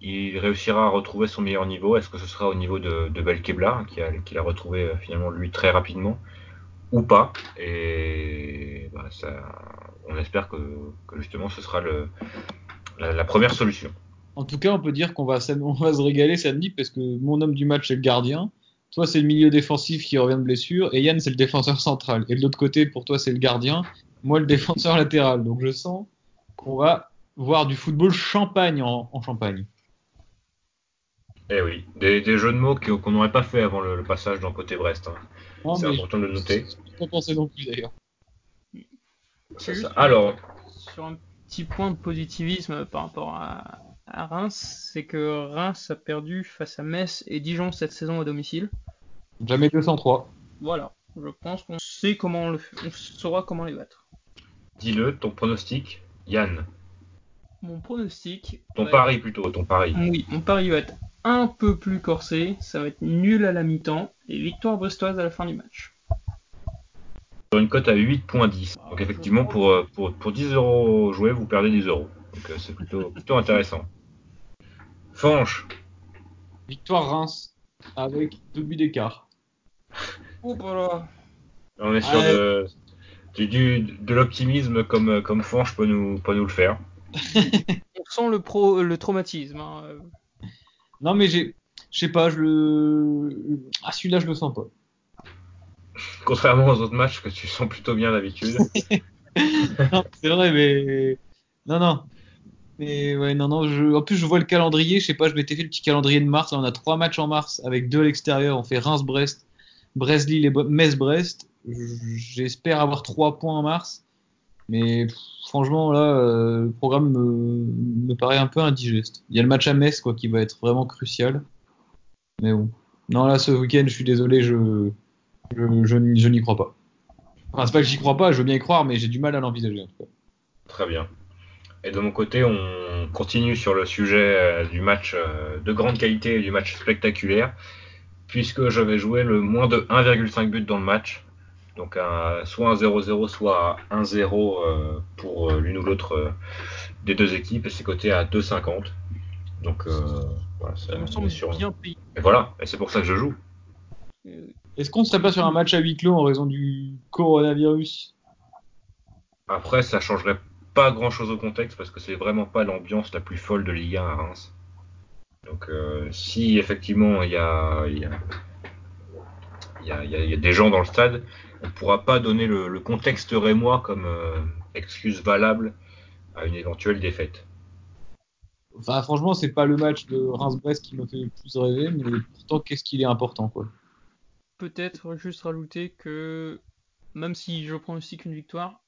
il réussira à retrouver son meilleur niveau. Est-ce que ce sera au niveau de, de Belkebla, qui a, qui retrouvé euh, finalement lui très rapidement, ou pas? Et bah, ça, on espère que, justement ce sera la, première solution. En tout cas, on peut dire qu'on va, on va se régaler samedi parce que mon homme du match c'est le gardien. Toi, c'est le milieu défensif qui revient de blessure. Et Yann, c'est le défenseur central. Et de l'autre côté, pour toi, c'est le gardien. Moi, le défenseur latéral. Donc, je sens qu'on va voir du football champagne en champagne. Eh oui, des, jeux de mots qu'on n'aurait pas fait avant le, passage dans côté Brest. Hein. C'est important de le noter. Pas pensé non plus d'ailleurs. Alors, sur un petit point de positivisme par rapport à, Reims, c'est que Reims a perdu face à Metz et Dijon cette saison à domicile. Jamais 203. Voilà, je pense qu'on sait comment on, le, on saura comment les battre. Dis-le, ton pronostic, Yann. Mon pronostic. Ton pari plutôt, ton pari. Oui, mon pari va être un peu plus corsé, ça va être nul à la mi-temps et victoire brestoise à la fin du match. Sur une cote à 8.10. Donc effectivement, pour, euh, pour, pour 10 euros joués, vous perdez 10 euros. Donc euh, c'est plutôt, plutôt intéressant. Fanche. Victoire Reims avec deux buts d'écart. Oh là. On est sûr de, de l'optimisme comme, comme Fanche peut nous, peut nous le faire. On sent le, pro, le traumatisme. Hein. Non, mais j'ai, je sais pas, je le. Ah, celui-là, je le sens pas. Contrairement aux autres matchs que tu sens plutôt bien d'habitude. c'est vrai, mais. Non, non. Mais ouais, non, non. Je... En plus, je vois le calendrier. Je sais pas, je m'étais fait le petit calendrier de mars. on a trois matchs en mars avec deux à l'extérieur. On fait Reims-Brest, Brest-Lille et Metz-Brest. J'espère avoir trois points en mars. Mais franchement, là, euh, le programme me, paraît un peu indigeste. Il y a le match à Metz, quoi, qui va être vraiment crucial. Mais bon. Non, là, ce week-end, je suis désolé, je, je, n'y crois pas. Enfin, c'est pas que j'y crois pas, je veux bien y croire, mais j'ai du mal à l'envisager, en tout cas. Très bien. Et de mon côté, on continue sur le sujet euh, du match euh, de grande qualité et du match spectaculaire, puisque je vais jouer le moins de 1,5 but dans le match. Donc soit un 0-0, soit un 1-0 euh, pour euh, l'une ou l'autre euh, des deux équipes et c'est coté à 2,50. Donc voilà, ça me semble sur... bien payé. Et voilà, et c'est pour ça que je joue. Est-ce qu'on serait pas sur un match à huis clos en raison du coronavirus? Après, ça changerait pas grand chose au contexte parce que c'est vraiment pas l'ambiance la plus folle de Ligue 1 à Reims. Donc si effectivement il y a, y, a, y a, des gens dans le stade, on ne pourra pas donner le, contexte rémois comme euh, excuse valable à une éventuelle défaite. Enfin, franchement, c'est pas le match de Reims-Brest qui me fait le plus rêver, mais pourtant, qu'est-ce qu'il est important, quoi. Peut-être juste rajouter que même si je prends aussi qu'une victoire,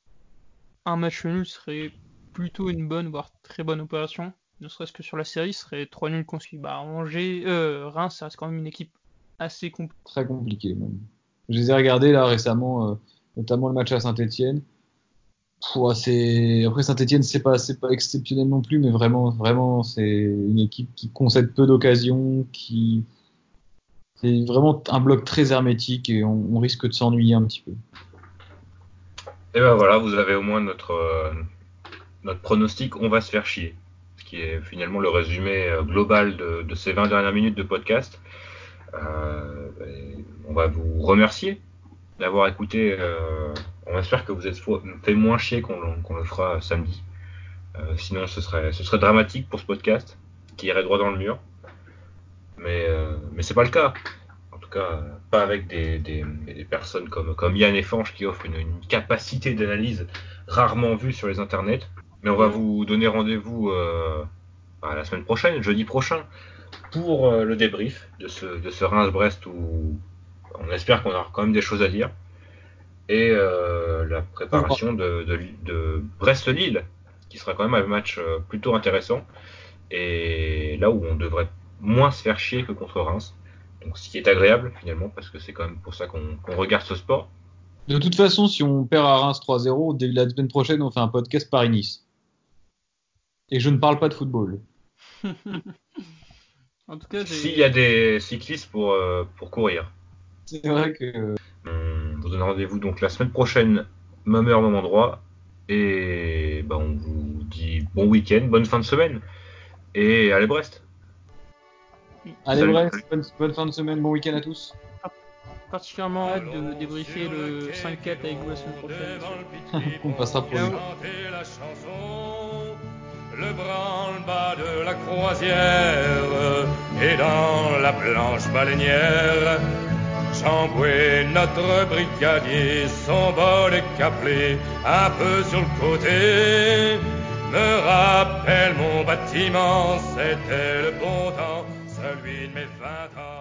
un match nul serait plutôt une bonne, voire très bonne opération. ne serait-ce que sur la série, serait trois nuls qu'on suit. Bah, Angers, euh, Reims, ça reste quand même une équipe assez compliquée. Très compliqué même. Je les ai regardés là récemment, euh, notamment le match à Saint-Etienne. Après Saint-Etienne, c'est pas, pas exceptionnel non plus, mais vraiment, vraiment, c'est une équipe qui concède peu d'occasions, qui c'est vraiment un bloc très hermétique et on, risque de s'ennuyer un petit peu. Et ben voilà, vous avez au moins notre, euh, notre pronostic, on va se faire chier. Ce qui est finalement le résumé euh, global de, ces 20 dernières minutes de podcast. Euh, on va vous remercier d'avoir écouté. on espère que vous êtes fait moins chier qu'on le fera samedi. sinon, ce serait, ce serait dramatique pour ce podcast qui irait droit dans le mur. Mais, mais c'est pas le cas pas avec des, personnes comme, comme Yann Fanche qui offrent une, capacité d'analyse rarement vue sur les internets. Mais on va vous donner rendez-vous euh, bah, la semaine prochaine, jeudi prochain, pour euh, le débrief de ce, de ce Reims-Brest où on espère qu'on aura quand même des choses à dire. Et euh, la préparation de, de Brest-Lille, qui sera quand même un match plutôt intéressant. Et là où on devrait moins se faire chier que contre Reims. Donc, ce qui est agréable finalement, parce que c'est quand même pour ça qu'on regarde ce sport. De toute façon, si on perd à Reims 3-0, dès la semaine prochaine, on fait un podcast Paris-Nice. Et je ne parle pas de football. en tout cas, s'il y a des cyclistes pour, euh, pour courir. C'est vrai que. On vous donne rendez-vous donc la semaine prochaine, même heure, même endroit. Et bah, on vous dit bon week-end, bonne fin de semaine. Et allez Brest! Allez, Brest, bonne, fin de semaine, bon week-end à tous. Particulièrement hâte de débriefer le 5-4 avec vous la semaine prochaine. On passera pour lui. Le branle-bas de la croisière et dans la planche baleinière. Chamboué, notre brigadier, son bol est caplé un peu sur le côté. Me rappelle mon bâtiment, c'était le bon temps celui de mes vingt ans.